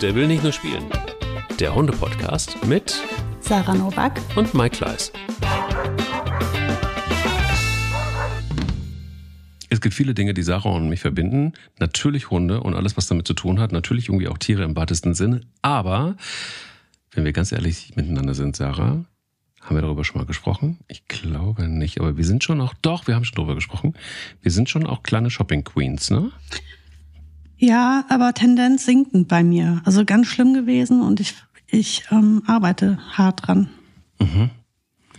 Der will nicht nur spielen. Der Hunde-Podcast mit Sarah Novak und Mike Kleiss. Es gibt viele Dinge, die Sarah und mich verbinden. Natürlich Hunde und alles, was damit zu tun hat. Natürlich irgendwie auch Tiere im weitesten Sinne. Aber wenn wir ganz ehrlich miteinander sind, Sarah, haben wir darüber schon mal gesprochen? Ich glaube nicht, aber wir sind schon auch, doch, wir haben schon darüber gesprochen. Wir sind schon auch kleine Shopping Queens, ne? Ja, aber Tendenz sinkend bei mir. Also ganz schlimm gewesen und ich, ich ähm, arbeite hart dran. Mhm.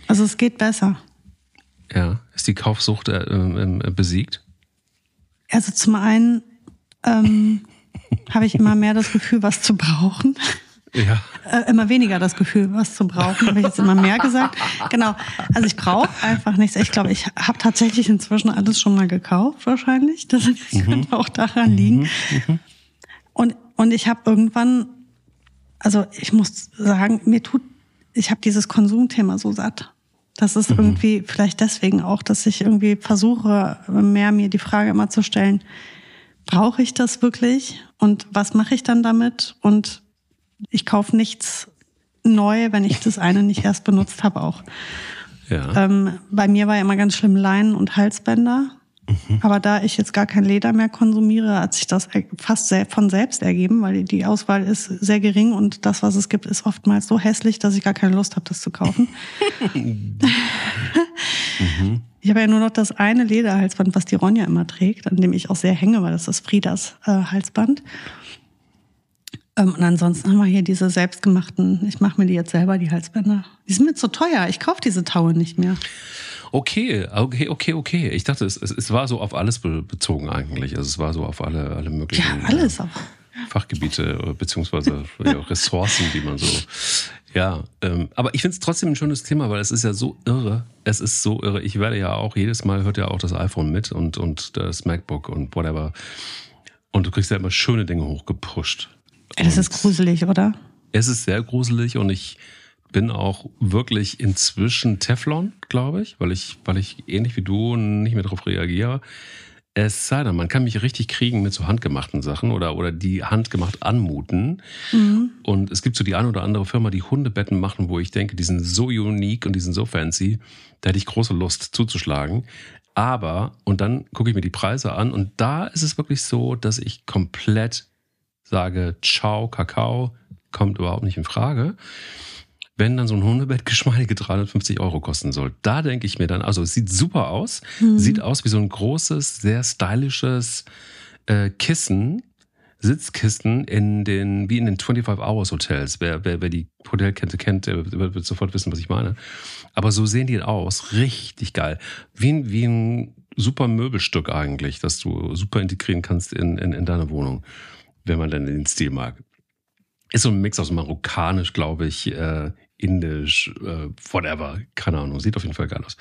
Also es geht besser. Ja, ist die Kaufsucht äh, äh, besiegt? Also zum einen ähm, habe ich immer mehr das Gefühl, was zu brauchen. Ja. Äh, immer weniger das Gefühl, was zu brauchen, habe ich jetzt immer mehr gesagt. Genau. Also ich brauche einfach nichts. Ich glaube, ich habe tatsächlich inzwischen alles schon mal gekauft, wahrscheinlich. Das mhm. könnte auch daran liegen. Mhm. Mhm. Und, und ich habe irgendwann, also ich muss sagen, mir tut, ich habe dieses Konsumthema so satt. Das ist mhm. irgendwie vielleicht deswegen auch, dass ich irgendwie versuche, mehr mir die Frage immer zu stellen, brauche ich das wirklich? Und was mache ich dann damit? Und ich kaufe nichts neu, wenn ich das eine nicht erst benutzt habe auch. Ja. Ähm, bei mir war ja immer ganz schlimm Leinen und Halsbänder. Mhm. Aber da ich jetzt gar kein Leder mehr konsumiere, hat sich das fast von selbst ergeben, weil die Auswahl ist sehr gering und das, was es gibt, ist oftmals so hässlich, dass ich gar keine Lust habe, das zu kaufen. mhm. Ich habe ja nur noch das eine Lederhalsband, was die Ronja immer trägt, an dem ich auch sehr hänge, weil das ist Friedas äh, Halsband. Ähm, und ansonsten haben wir hier diese selbstgemachten, ich mache mir die jetzt selber, die Halsbänder. Die sind mir zu teuer, ich kaufe diese Taue nicht mehr. Okay, okay, okay, okay. Ich dachte, es, es, es war so auf alles bezogen eigentlich. Also es war so auf alle, alle möglichen ja, alles auch. Fachgebiete äh, beziehungsweise Ressourcen, die man so. Ja, ähm, aber ich finde es trotzdem ein schönes Thema, weil es ist ja so irre. Es ist so irre. Ich werde ja auch, jedes Mal hört ja auch das iPhone mit und, und das MacBook und whatever. Und du kriegst ja immer schöne Dinge hochgepusht. Das ist gruselig, oder? Es ist sehr gruselig und ich bin auch wirklich inzwischen Teflon, glaube ich, weil ich, weil ich ähnlich wie du nicht mehr darauf reagiere. Es sei denn, man kann mich richtig kriegen mit so handgemachten Sachen oder, oder die handgemacht anmuten. Mhm. Und es gibt so die eine oder andere Firma, die Hundebetten machen, wo ich denke, die sind so unique und die sind so fancy, da hätte ich große Lust zuzuschlagen. Aber, und dann gucke ich mir die Preise an und da ist es wirklich so, dass ich komplett sage, ciao, Kakao, kommt überhaupt nicht in Frage. Wenn dann so ein Hundebett geschmeidige 350 Euro kosten soll, da denke ich mir dann, also es sieht super aus, mhm. sieht aus wie so ein großes, sehr stylisches äh, Kissen, Sitzkissen in den, wie in den 25 Hours Hotels. Wer, wer, wer die Hotelkette kennt, der wird, wird sofort wissen, was ich meine. Aber so sehen die aus. Richtig geil. Wie, ein, wie ein super Möbelstück eigentlich, das du super integrieren kannst in, in, in deine Wohnung wenn man dann den Stil mag. Ist so ein Mix aus marokkanisch, glaube ich, äh, indisch, äh, whatever, keine Ahnung, sieht auf jeden Fall geil aus.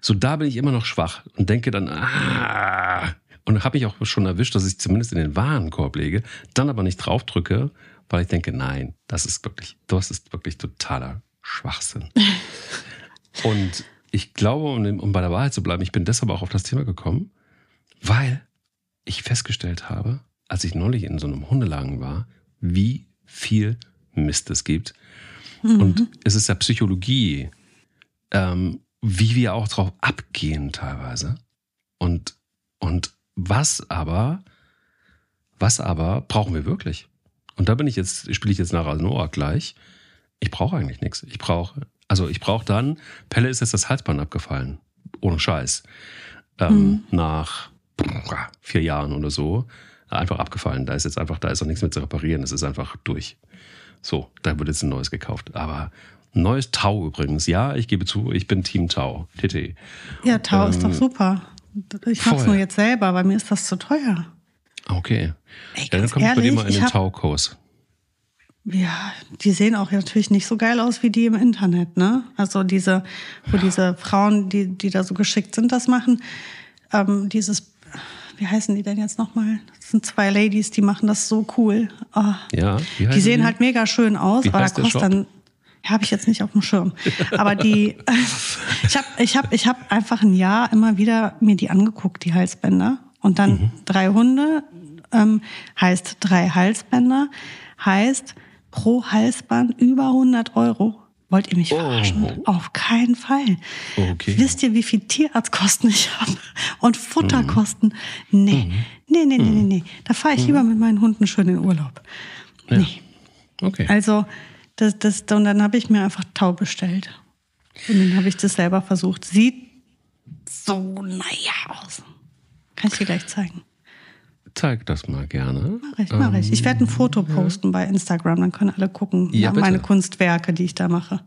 So, da bin ich immer noch schwach und denke dann, ah, und habe mich auch schon erwischt, dass ich zumindest in den Warenkorb lege, dann aber nicht draufdrücke, weil ich denke, nein, das ist wirklich, das ist wirklich totaler Schwachsinn. und ich glaube, um, um bei der Wahrheit zu bleiben, ich bin deshalb auch auf das Thema gekommen, weil ich festgestellt habe, als ich neulich in so einem Hundelagen war, wie viel Mist es gibt. Mhm. Und es ist ja Psychologie, ähm, wie wir auch drauf abgehen teilweise. Und, und was aber, was aber brauchen wir wirklich? Und da bin ich jetzt, spiele ich jetzt nach Noah gleich. Ich brauche eigentlich nichts. Ich brauche, also ich brauche dann, Pelle ist jetzt das Halsband abgefallen. Ohne Scheiß. Ähm, mhm. Nach vier Jahren oder so einfach abgefallen. Da ist jetzt einfach, da ist auch nichts mehr zu reparieren. Es ist einfach durch. So, da wird jetzt ein neues gekauft. Aber ein neues Tau übrigens. Ja, ich gebe zu, ich bin Team Tau. TT. Ja, Tau ähm, ist doch ähm, super. Ich mach's nur jetzt selber, weil mir ist das zu teuer. Okay. Ey, ja, dann komme ich bei dir mal in den Tau-Kurs. Ja, die sehen auch natürlich nicht so geil aus wie die im Internet, ne? Also diese, wo ja. diese Frauen, die, die da so geschickt sind, das machen. Ähm, dieses wie heißen die denn jetzt nochmal? Das sind zwei Ladies, die machen das so cool. Oh. Ja, die sehen die? halt mega schön aus, wie aber da kostet dann habe ich jetzt nicht auf dem Schirm. Aber die, ich habe ich hab, ich hab einfach ein Jahr immer wieder mir die angeguckt, die Halsbänder. Und dann mhm. drei Hunde, ähm, heißt drei Halsbänder, heißt pro Halsband über 100 Euro. Wollt ihr mich verarschen? Oh. Auf keinen Fall. Okay. Wisst ihr, wie viel Tierarztkosten ich habe? Und Futterkosten? Nee. Mhm. Nee, nee, nee, nee, nee. Da fahre ich lieber mit meinen Hunden schön in Urlaub. Nee. Okay. Also, das, das, und dann habe ich mir einfach Tau bestellt. Und dann habe ich das selber versucht. Sieht so naja aus. Kann ich dir gleich zeigen. Zeig das mal gerne. Mach ich, mach ich. Ich werde ein Foto posten bei Instagram, dann können alle gucken, Ja, ja, meine Kunstwerke, die ich da mache.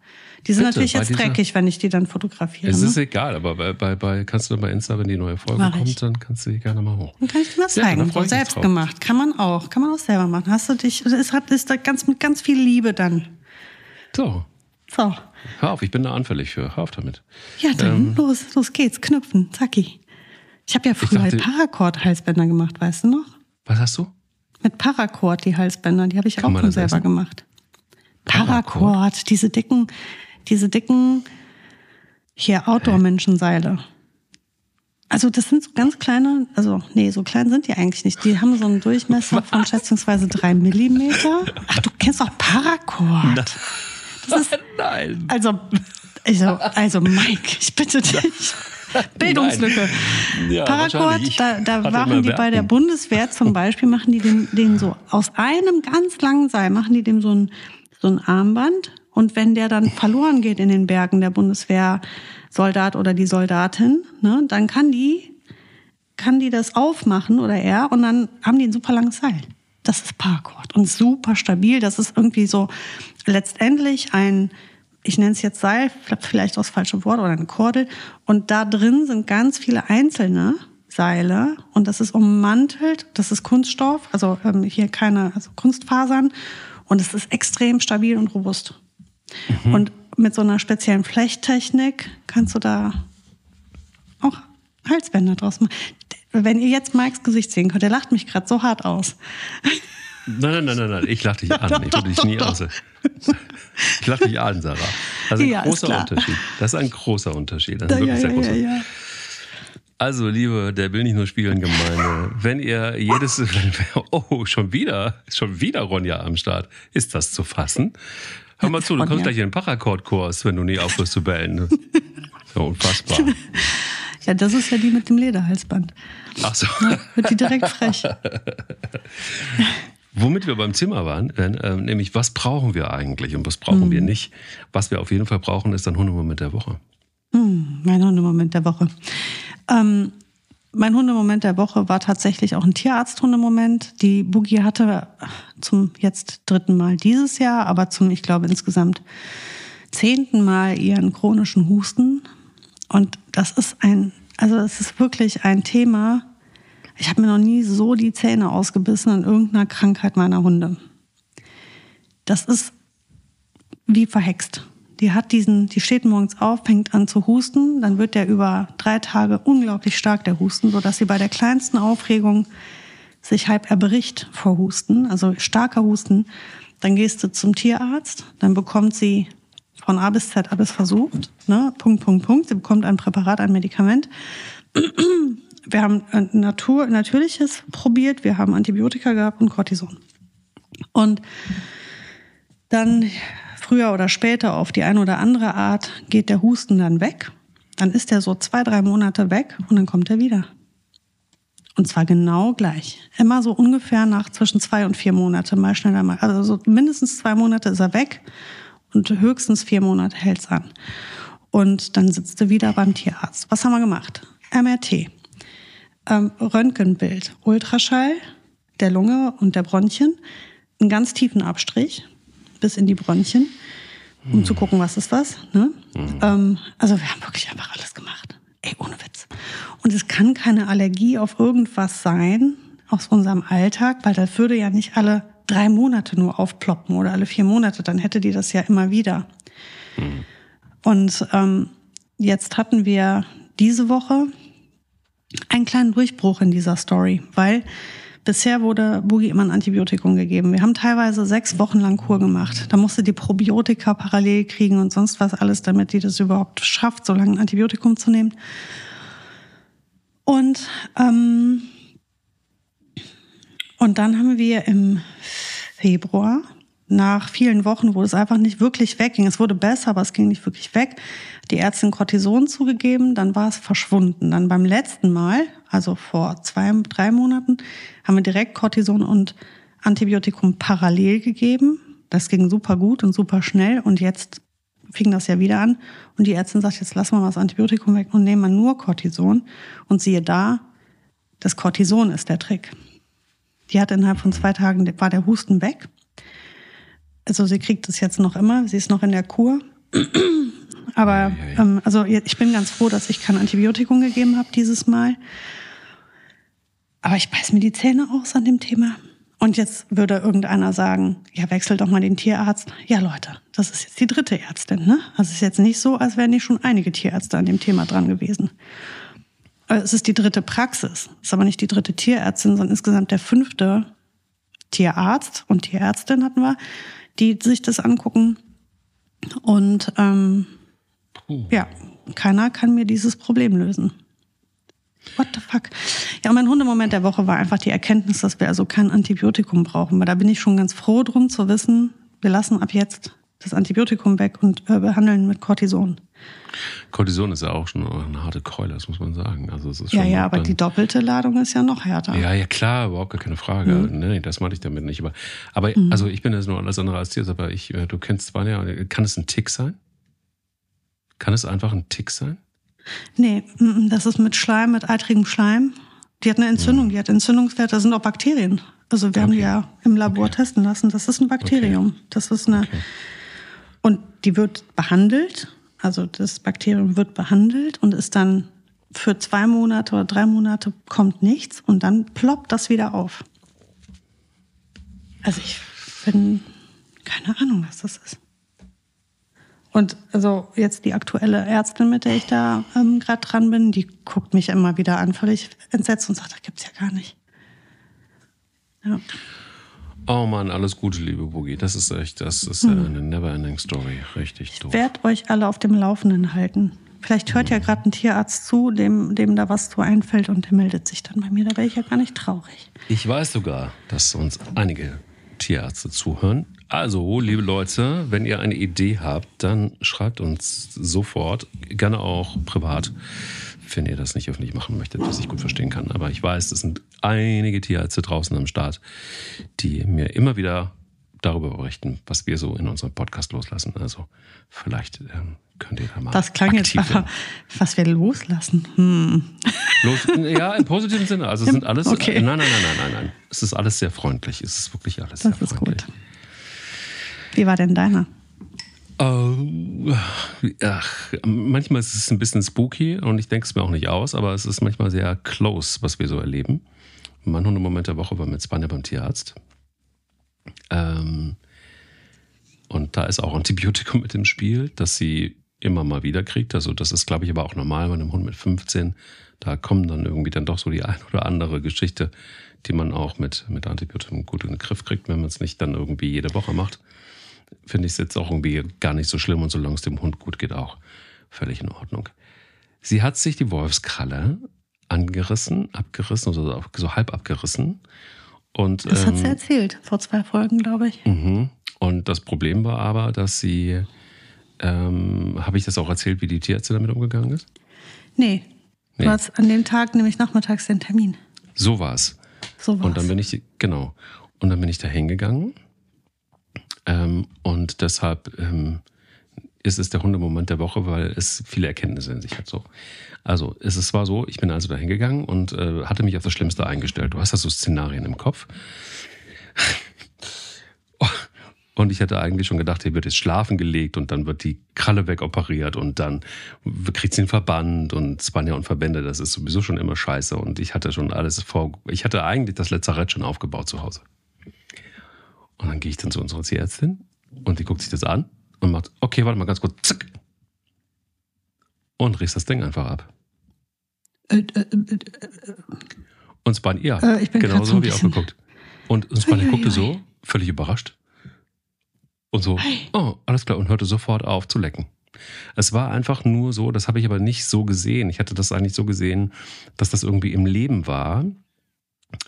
Die sind Bitte, natürlich jetzt dieser- dreckig, wenn ich die dann fotografiere. Es ist Ne? egal, aber bei, bei, bei kannst du bei Insta, wenn die neue Folge Mach kommt, ich. dann kannst du die gerne mal hoch. Dann kann ich dir das Ja, da zeigen. mich selbst gemacht. Kann man auch. Kann man auch selber machen. Hast du dich, es hat, ist da ganz, mit ganz viel Liebe dann. So, So. hör auf, ich bin da anfällig für. Hör auf damit. Ja, dann los, los geht's. Knüpfen. Zacki. Ich habe ja früher dachte- Paracord-Halsbänder gemacht, weißt du noch? Was hast du? Mit Paracord die Halsbänder, die habe ich Kann auch schon selber essen? gemacht. Paracord? Paracord, diese dicken, diese dicken hier Outdoor-Menschenseile. Also das sind so ganz kleine, also nee, so klein sind die eigentlich nicht. Die haben so einen Durchmesser von schätzungsweise drei Millimeter. Ach, du kennst doch Paracord. Das ist, Nein. also, also, also Mike, ich bitte dich. Bildungslücke. Ja, Paracord, da, da machen die bei der. Bundeswehr zum Beispiel, machen die den, den so aus einem ganz langen Seil, machen die dem so ein, so ein Armband. Und wenn der dann verloren geht in den Bergen, der Bundeswehrsoldat oder die Soldatin, ne, dann kann die, kann die das aufmachen oder er und dann haben die ein super langes Seil. Das ist Paracord und super stabil. Das ist irgendwie so letztendlich ein, ich nenne es jetzt Seil, vielleicht auch das falsche Wort oder eine Kordel. Und da drin sind ganz viele einzelne Seile und das ist ummantelt. Das ist Kunststoff, also ähm, hier keine also Kunstfasern und es ist extrem stabil und robust. Und mit so einer speziellen Flechttechnik kannst du da auch Halsbänder draus machen. Wenn ihr jetzt Mikes Gesicht sehen könnt, der lacht mich gerade so hart aus. Nein, nein, nein, nein, nein. Ich lach dich an. Ich würde dich nie aus. Ich lach dich an, Sarah. Das ist ein Ja, ist großer klar. Unterschied. Das ist ein großer Unterschied. Das ist Ja, wirklich ja, sehr großer. ja. Also, liebe, der will nicht nur spielen, Gemeinde. Wenn ihr jedes, oh, schon wieder, schon wieder Ronja am Start. Ist das zu fassen? Hör mal zu, du kommst gleich in den Paracord-Kurs, wenn du nie aufhörst zu bellen. So unfassbar. Ja, das ist ja die mit dem Lederhalsband. Ach so. Wird die direkt frech. Womit wir beim Zimmer waren, äh, nämlich was brauchen wir eigentlich und was brauchen Mhm. wir nicht. Was wir auf jeden Fall brauchen, ist ein Hundemoment der Woche. Hm, mein Hundemoment der Woche. Ähm, mein Hundemoment der Woche war tatsächlich auch ein Tierarzt-Hundemoment. Die Boogie hatte zum jetzt dritten Mal dieses Jahr, aber zum, ich glaube, insgesamt zehnten Mal ihren chronischen Husten. Und das ist ein, also es ist wirklich ein Thema. Ich habe mir noch nie so die Zähne ausgebissen an irgendeiner Krankheit meiner Hunde. Das ist wie verhext. Die hat diesen, die steht morgens auf, fängt an zu husten, dann wird der über drei Tage unglaublich stark, der Husten, so dass sie bei der kleinsten Aufregung sich halb erbricht vor Husten, also starker Husten. Dann gehst du zum Tierarzt, dann bekommt sie von A bis Z alles versucht, ne? Punkt, Punkt, Punkt. Sie bekommt ein Präparat, ein Medikament. Wir haben ein Natur, natürliches probiert, wir haben Antibiotika gehabt und Cortison. Und dann früher oder später auf die eine oder andere Art geht der Husten dann weg. Dann ist er so zwei, drei Monate weg und dann kommt er wieder. Und zwar genau gleich. Immer so ungefähr nach zwischen zwei und vier Monate, mal schneller, mal. Also so mindestens zwei Monate ist er weg und höchstens vier Monate hält's an. Und dann sitzt du wieder beim Tierarzt. Was haben wir gemacht? MRT, ähm, Röntgenbild, Ultraschall der Lunge und der Bronchien, einen ganz tiefen Abstrich bis in die Bronchien, um zu gucken, was ist was. Ne? Ähm, also wir haben wirklich einfach alles gemacht. Ey, ohne Witz. Und es kann keine Allergie auf irgendwas sein aus unserem Alltag, weil das würde ja nicht alle drei Monate nur aufploppen oder alle vier Monate, dann hätte die das ja immer wieder. Und ähm, jetzt hatten wir diese Woche einen kleinen Durchbruch in dieser Story, weil bisher wurde Boogie immer ein Antibiotikum gegeben. Wir haben teilweise sechs Wochen lang Kur gemacht. Da musste die Probiotika parallel kriegen und sonst was alles, damit die das überhaupt schafft, so lange ein Antibiotikum zu nehmen. Und ähm, Und dann haben wir im Februar, nach vielen Wochen, wo es einfach nicht wirklich wegging, es wurde besser, aber es ging nicht wirklich weg, die Ärztin Cortison zugegeben, dann war es verschwunden. Dann beim letzten Mal, also vor zwei, drei Monaten, haben wir direkt Cortison und Antibiotikum parallel gegeben. Das ging super gut und super schnell und jetzt fing das ja wieder an und die Ärztin sagt, jetzt lassen wir mal das Antibiotikum weg und nehmen wir nur Cortison und siehe da, das Cortison ist der Trick. Die hat innerhalb von zwei Tagen, war der Husten weg. Also sie kriegt es jetzt noch immer, sie ist noch in der Kur. Aber ähm, also ich bin ganz froh, dass ich kein Antibiotikum gegeben habe dieses Mal. Aber ich beiß mir die Zähne aus an dem Thema. Und jetzt würde irgendeiner sagen, ja, wechselt doch mal den Tierarzt. Ja, Leute, das ist jetzt die dritte Ärztin, ne? Also es ist jetzt nicht so, als wären nicht schon einige Tierärzte an dem Thema dran gewesen. Äh, es ist die dritte Praxis. Es ist aber nicht die dritte Tierärztin, sondern insgesamt der fünfte Tierarzt und Tierärztin hatten wir, die sich das angucken. Und ähm, ja, keiner kann mir dieses Problem lösen. What the fuck? Ja, mein Hundemoment der Woche war einfach die Erkenntnis, dass wir also kein Antibiotikum brauchen. Weil da bin ich schon ganz froh drum zu wissen, wir lassen ab jetzt das Antibiotikum weg und äh, behandeln mit Cortison. Cortison ist ja auch schon eine harte Keule, das muss man sagen. Also es ist ja, ja, aber die doppelte Ladung ist ja noch härter. Ja, ja, klar, überhaupt gar keine Frage. Mhm. Nee, das meinte ich damit nicht. Aber, aber mhm. also ich bin jetzt nur alles andere als dir, aber ich, äh, du kennst Spanja. Kann es ein Tick sein? Kann es einfach ein Tick sein? Nee, das ist mit Schleim, mit eitrigem Schleim. Die hat eine Entzündung, die hat Entzündungswerte, das sind auch Bakterien. Also wir okay. haben die ja im Labor okay. testen lassen. Das ist ein Bakterium. Okay. Das ist eine. Und die wird behandelt. Also das Bakterium wird behandelt und ist dann für zwei Monate oder drei Monate kommt nichts und dann ploppt das wieder auf. Also ich bin keine Ahnung, was das ist. Und also jetzt die aktuelle Ärztin, mit der ich da ähm, gerade dran bin, die guckt mich immer wieder an, völlig entsetzt und sagt, das gibt's ja gar nicht. Ja. Oh Mann, alles Gute, liebe Boogie. Das ist echt, das ist hm. eine never-ending Story. Richtig doof. Ich werde euch alle auf dem Laufenden halten. Vielleicht hört ja hm. gerade ein Tierarzt zu, dem, dem da was zu einfällt und der meldet sich dann bei mir. Da wäre ich ja gar nicht traurig. Ich weiß sogar, dass uns einige Tierärzte zuhören. Also, liebe Leute, wenn ihr eine Idee habt, dann schreibt uns sofort, gerne auch privat, wenn ihr das nicht öffentlich machen möchtet, was ich gut verstehen kann. Aber ich weiß, es sind einige Tierärzte draußen am Start, die mir immer wieder darüber berichten, was wir so in unserem Podcast loslassen. Also vielleicht ähm, könnt ihr da mal. Das klang jetzt aber, was wir loslassen. Hm. Los, ja, im positiven Sinne. Also es sind alles. Okay. Nein, nein, nein, nein, nein, nein. Es ist alles sehr freundlich. Es ist wirklich alles das sehr freundlich. Das ist gut. Wie war denn deiner? Uh, ach, manchmal ist es ein bisschen spooky und ich denke es mir auch nicht aus, aber es ist manchmal sehr close, was wir so erleben. Mein Hundemoment der Woche war mit Spanier beim Tierarzt. Ähm, und da ist auch Antibiotikum mit im Spiel, das sie immer mal wieder kriegt. Also das ist, glaube ich, aber auch normal bei einem Hund mit 15. Da kommen dann irgendwie dann doch so die ein oder andere Geschichte, die man auch mit, mit Antibiotikum gut in den Griff kriegt, wenn man es nicht dann irgendwie jede Woche macht finde ich es jetzt auch irgendwie gar nicht so schlimm und solange es dem Hund gut geht, auch völlig in Ordnung. Sie hat sich die Wolfskralle angerissen, abgerissen, also so halb abgerissen. Und, das hat sie ähm, erzählt, vor zwei Folgen, glaube ich. Mhm. Und das Problem war aber, dass sie, ähm, habe ich das auch erzählt, wie die Tierärztin damit umgegangen ist? Nee. nee. Du hast an dem Tag nämlich nachmittags den Termin. So war es. So war's. Und dann bin ich, genau. Und dann bin ich da hingegangen ähm, und deshalb ähm, ist es der Hundemoment der Woche, weil es viele Erkenntnisse in sich hat. So. Also es war so, ich bin also da hingegangen und äh, hatte mich auf das Schlimmste eingestellt. Du hast da so Szenarien im Kopf. Und ich hatte eigentlich schon gedacht, hier wird jetzt schlafen gelegt und dann wird die Kralle wegoperiert und dann kriegt sie einen Verband und Spanier und Verbände, das ist sowieso schon immer scheiße. Und ich hatte schon alles vor, ich hatte eigentlich das Lazarett schon aufgebaut zu Hause. Und dann gehe ich dann zu unserer Tierärztin und die guckt sich das an und macht, okay, warte mal ganz kurz, zack. Und riechst das Ding einfach ab. Äh, äh, äh, äh. und Span, ja, äh, genau so habe ich auch geguckt. Und, und Span guckte so, völlig überrascht. Und so, oh, alles klar, und hörte sofort auf zu lecken. Es war einfach nur so, das habe ich aber nicht so gesehen. Ich hatte das eigentlich so gesehen, dass das irgendwie im Leben war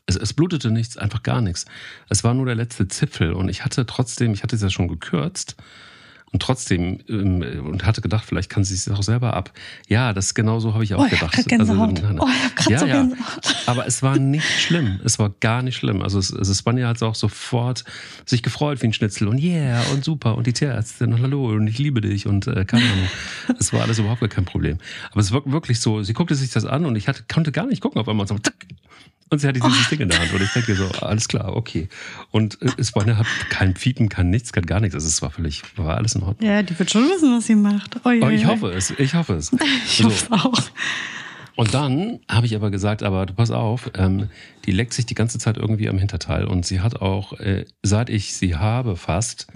Es, es blutete nichts, einfach gar nichts. Es war nur der letzte Zipfel und ich hatte trotzdem, ich hatte es ja schon gekürzt und trotzdem ähm, und hatte gedacht, vielleicht kann sie es auch selber ab. Ja, das genau so habe ich auch Oh, ich gedacht. hab grad Gänsehaut. Also, Oh, ich ja, so ja. Aber es war nicht schlimm. Es war gar nicht schlimm. Also es, es Spanja hat auch sofort sich gefreut wie ein Schnitzel und yeah und super und die Tierärztin und hallo und ich liebe dich und äh, keine Ahnung. Es war alles überhaupt gar kein Problem. Aber es war wirklich so, sie guckte sich das an und ich hatte, konnte gar nicht gucken auf einmal so, zack, und sie hatte dieses Ding in der Hand und ich denke so, alles klar, okay. Und äh, Spanja hat kein Piepen, kein nichts, kein gar nichts. Also es war völlig, war alles in Ordnung. Ja, die wird schon wissen, was sie macht. Oh, ui, ich hoffe es, ich hoffe es. Ich So. hoffe auch. Und dann habe ich aber gesagt, aber du pass auf, ähm, die leckt sich die ganze Zeit irgendwie am Hinterteil und sie hat auch, äh, seit ich sie habe fast,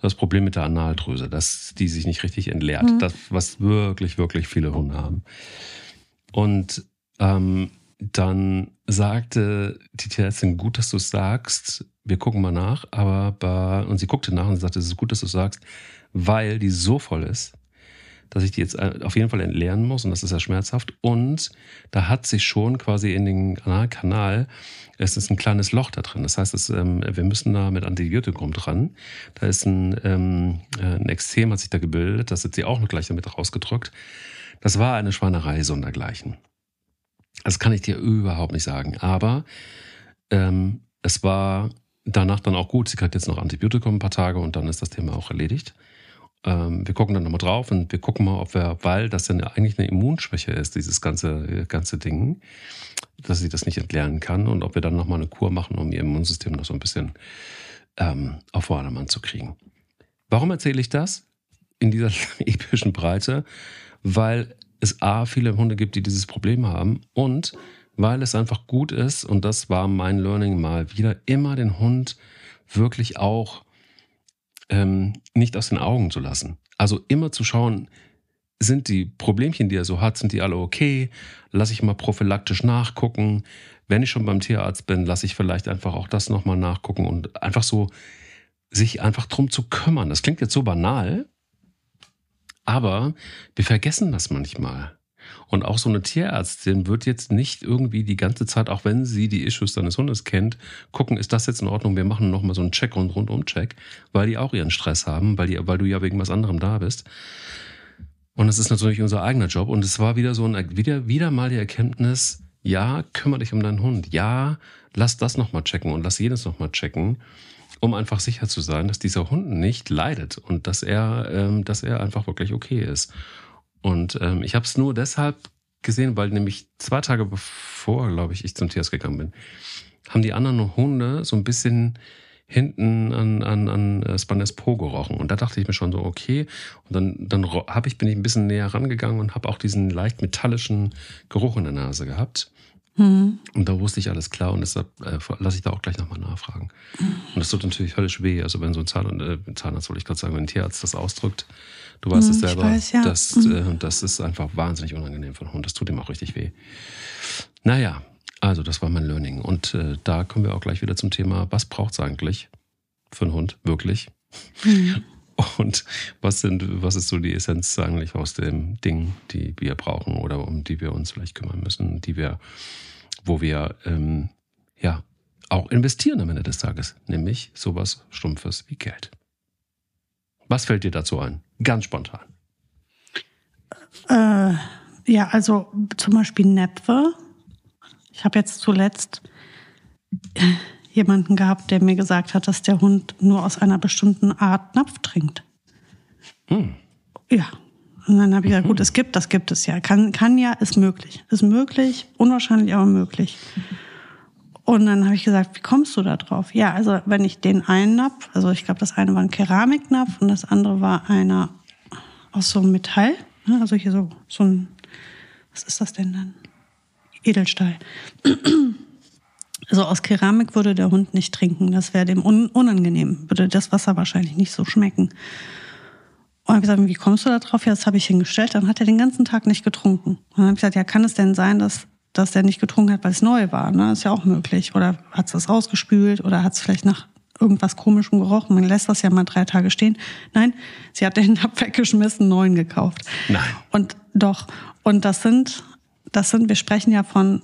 das Problem mit der Analdrüse, dass die sich nicht richtig entleert, das, was wirklich, wirklich viele Hunde haben. Und ähm, dann sagte die Tierärztin, gut, dass du es sagst, wir gucken mal nach, aber bei, und sie guckte nach und sagte, es ist gut, dass du es sagst, weil die so voll ist, dass ich die jetzt äh, auf jeden Fall entleeren muss und das ist ja schmerzhaft. Und da hat sich schon quasi in den Analkanal, es ist ein kleines Loch da drin. Das heißt, es, ähm, wir müssen da mit Antibiotikum dran. Da ist ein, ähm, äh, ein Extrem hat sich da gebildet, das hat sie auch noch gleich damit rausgedrückt. Das war eine Schweinerei sondergleichen. Das kann ich dir überhaupt nicht sagen. Aber ähm, es war danach dann auch gut. Sie kriegt jetzt noch Antibiotikum ein paar Tage und dann ist das Thema auch erledigt. Ähm, wir gucken dann nochmal drauf und wir gucken mal, ob wir, weil das dann eigentlich eine Immunschwäche ist, dieses ganze, ganze Ding, dass sie das nicht entlernen kann und ob wir dann nochmal eine Kur machen, um ihr Immunsystem noch so ein bisschen ähm, auf Vordermann zu kriegen. Warum erzähle ich das in dieser epischen Breite? Weil es A, viele Hunde gibt, die dieses Problem haben und weil es einfach gut ist, und das war mein Learning mal wieder, immer den Hund wirklich auch ähm, nicht aus den Augen zu lassen. Also immer zu schauen, sind die Problemchen, die er so hat, sind die alle okay? Lass ich mal prophylaktisch nachgucken. Wenn ich schon beim Tierarzt bin, lasse ich vielleicht einfach auch das nochmal nachgucken und einfach so sich einfach drum zu kümmern. Das klingt jetzt so banal, aber wir vergessen das manchmal. Und auch so eine Tierärztin wird jetzt nicht irgendwie die ganze Zeit, auch wenn sie die Issues deines Hundes kennt, gucken, ist das jetzt in Ordnung? Wir machen nochmal so einen Check und Rundum-Check, weil die auch ihren Stress haben, weil, die, weil du ja wegen was anderem da bist. Und das ist natürlich unser eigener Job. Und es war wieder so ein, wieder, wieder mal die Erkenntnis, ja, kümmere dich um deinen Hund. Ja, lass das nochmal checken und lass jenes nochmal checken, um einfach sicher zu sein, dass dieser Hund nicht leidet und dass er, ähm, dass er einfach wirklich okay ist. Und ähm, ich habe es nur deshalb gesehen, weil nämlich zwei Tage bevor, glaube ich, ich zum Tierarzt gegangen bin, haben die anderen Hunde so ein bisschen hinten an, an, an äh, Spannes Po gerochen. Und da dachte ich mir schon so, okay. Und dann, dann hab ich, bin ich ein bisschen näher rangegangen und habe auch diesen leicht metallischen Geruch in der Nase gehabt. Hm. Und da wusste ich alles klar und deshalb äh, lasse ich da auch gleich nochmal nachfragen. Und das tut natürlich höllisch weh. Also wenn so ein Zahn, äh, Zahnarzt, wollte ich gerade sagen, wenn ein Tierarzt das ausdrückt, du weißt es Hm, ich selber, weiß, ja. das, Mhm. äh, das ist einfach wahnsinnig unangenehm für einen Hund. Das tut ihm auch richtig weh. Naja, also das war mein Learning. Und äh, da kommen wir auch gleich wieder zum Thema, was braucht es eigentlich für einen Hund, wirklich? Und was sind, was ist so die Essenz eigentlich aus dem Ding, die wir brauchen oder um die wir uns vielleicht kümmern müssen, die wir, wo wir ähm, ja auch investieren am Ende des Tages, nämlich sowas Stumpfes wie Geld. Was fällt dir dazu ein? Ganz spontan. Äh, ja, also zum Beispiel Näpfe. Ich habe jetzt zuletzt jemanden gehabt, der mir gesagt hat, dass der Hund nur aus einer bestimmten Art Napf trinkt. Hm. Ja. Und dann habe ich gesagt, gut, es gibt, das gibt es ja. Kann, kann ja, ist möglich. Ist möglich, unwahrscheinlich, aber möglich. Und dann habe ich gesagt, wie kommst du da drauf? Ja, also wenn ich den einen Napf, also ich glaube, das eine war ein Keramiknapf und das andere war einer aus so einem Metall. ne, Also hier so, so ein, was ist das denn dann? Edelstahl. Also aus Keramik würde der Hund nicht trinken. Das wäre dem un unangenehm. Würde das Wasser wahrscheinlich nicht so schmecken. Und habe ich gesagt, wie kommst du da drauf? Ja, das habe ich hingestellt. Dann hat er den ganzen Tag nicht getrunken. Und dann habe ich gesagt, ja, kann es denn sein, dass, dass der nicht getrunken hat, weil es neu war? Ne? Ist ja auch möglich. Oder hat es das rausgespült oder hat es vielleicht nach irgendwas Komischem gerochen? Man lässt das ja mal drei Tage stehen. Nein, sie hat den Napf weggeschmissen, neuen gekauft. Nein. Und doch. Und das sind, das sind, wir sprechen ja von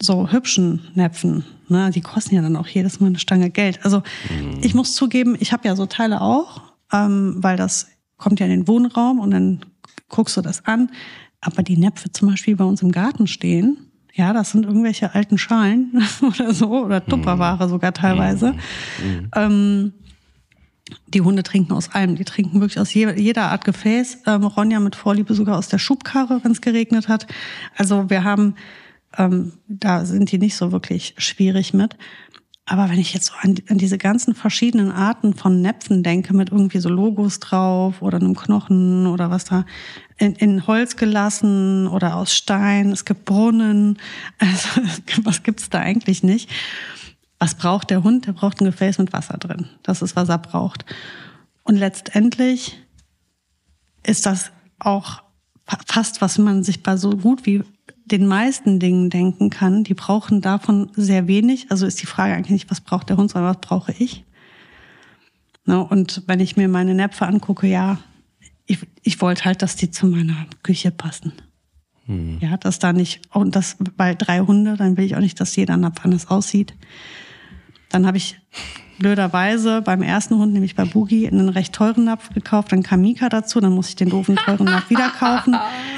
so hübschen Näpfen, ne, die kosten ja dann auch jedes Mal eine Stange Geld. Also mhm. ich muss zugeben, ich habe ja so Teile auch, ähm, weil das kommt ja in den Wohnraum und dann guckst du das an. Aber die Näpfe zum Beispiel bei uns im Garten stehen, ja, das sind irgendwelche alten Schalen oder so oder Tupperware sogar teilweise. Mhm. Ähm, die Hunde trinken aus allem. Die trinken wirklich aus jeder Art Gefäß. Ähm, Ronja mit Vorliebe sogar aus der Schubkarre, wenn es geregnet hat. Also wir haben, ähm, da sind die nicht so wirklich schwierig mit. Aber wenn ich jetzt so an, an, diese ganzen verschiedenen Arten von Näpfen denke, mit irgendwie so Logos drauf oder einem Knochen oder was da in, in Holz gelassen oder aus Stein, es gibt Brunnen, also was gibt's da eigentlich nicht? Was braucht der Hund? Der braucht ein Gefäß mit Wasser drin. Das ist, was er braucht. Und letztendlich ist das auch fast, was man sich bei so gut wie den meisten Dingen denken kann, die brauchen davon sehr wenig. Also ist die Frage eigentlich nicht, was braucht der Hund, sondern was brauche ich? Ne, und wenn ich mir meine Näpfe angucke, ja, ich, ich wollte halt, dass die zu meiner Küche passen. Hm. Ja, dass da nicht, und das bei drei Hunde, dann will ich auch nicht, dass jeder Napf anders aussieht. Dann habe ich blöderweise beim ersten Hund, nämlich bei Boogie, einen recht teuren Napf gekauft. Dann kam Mika dazu, dann musste ich den doofen teuren Napf wieder kaufen.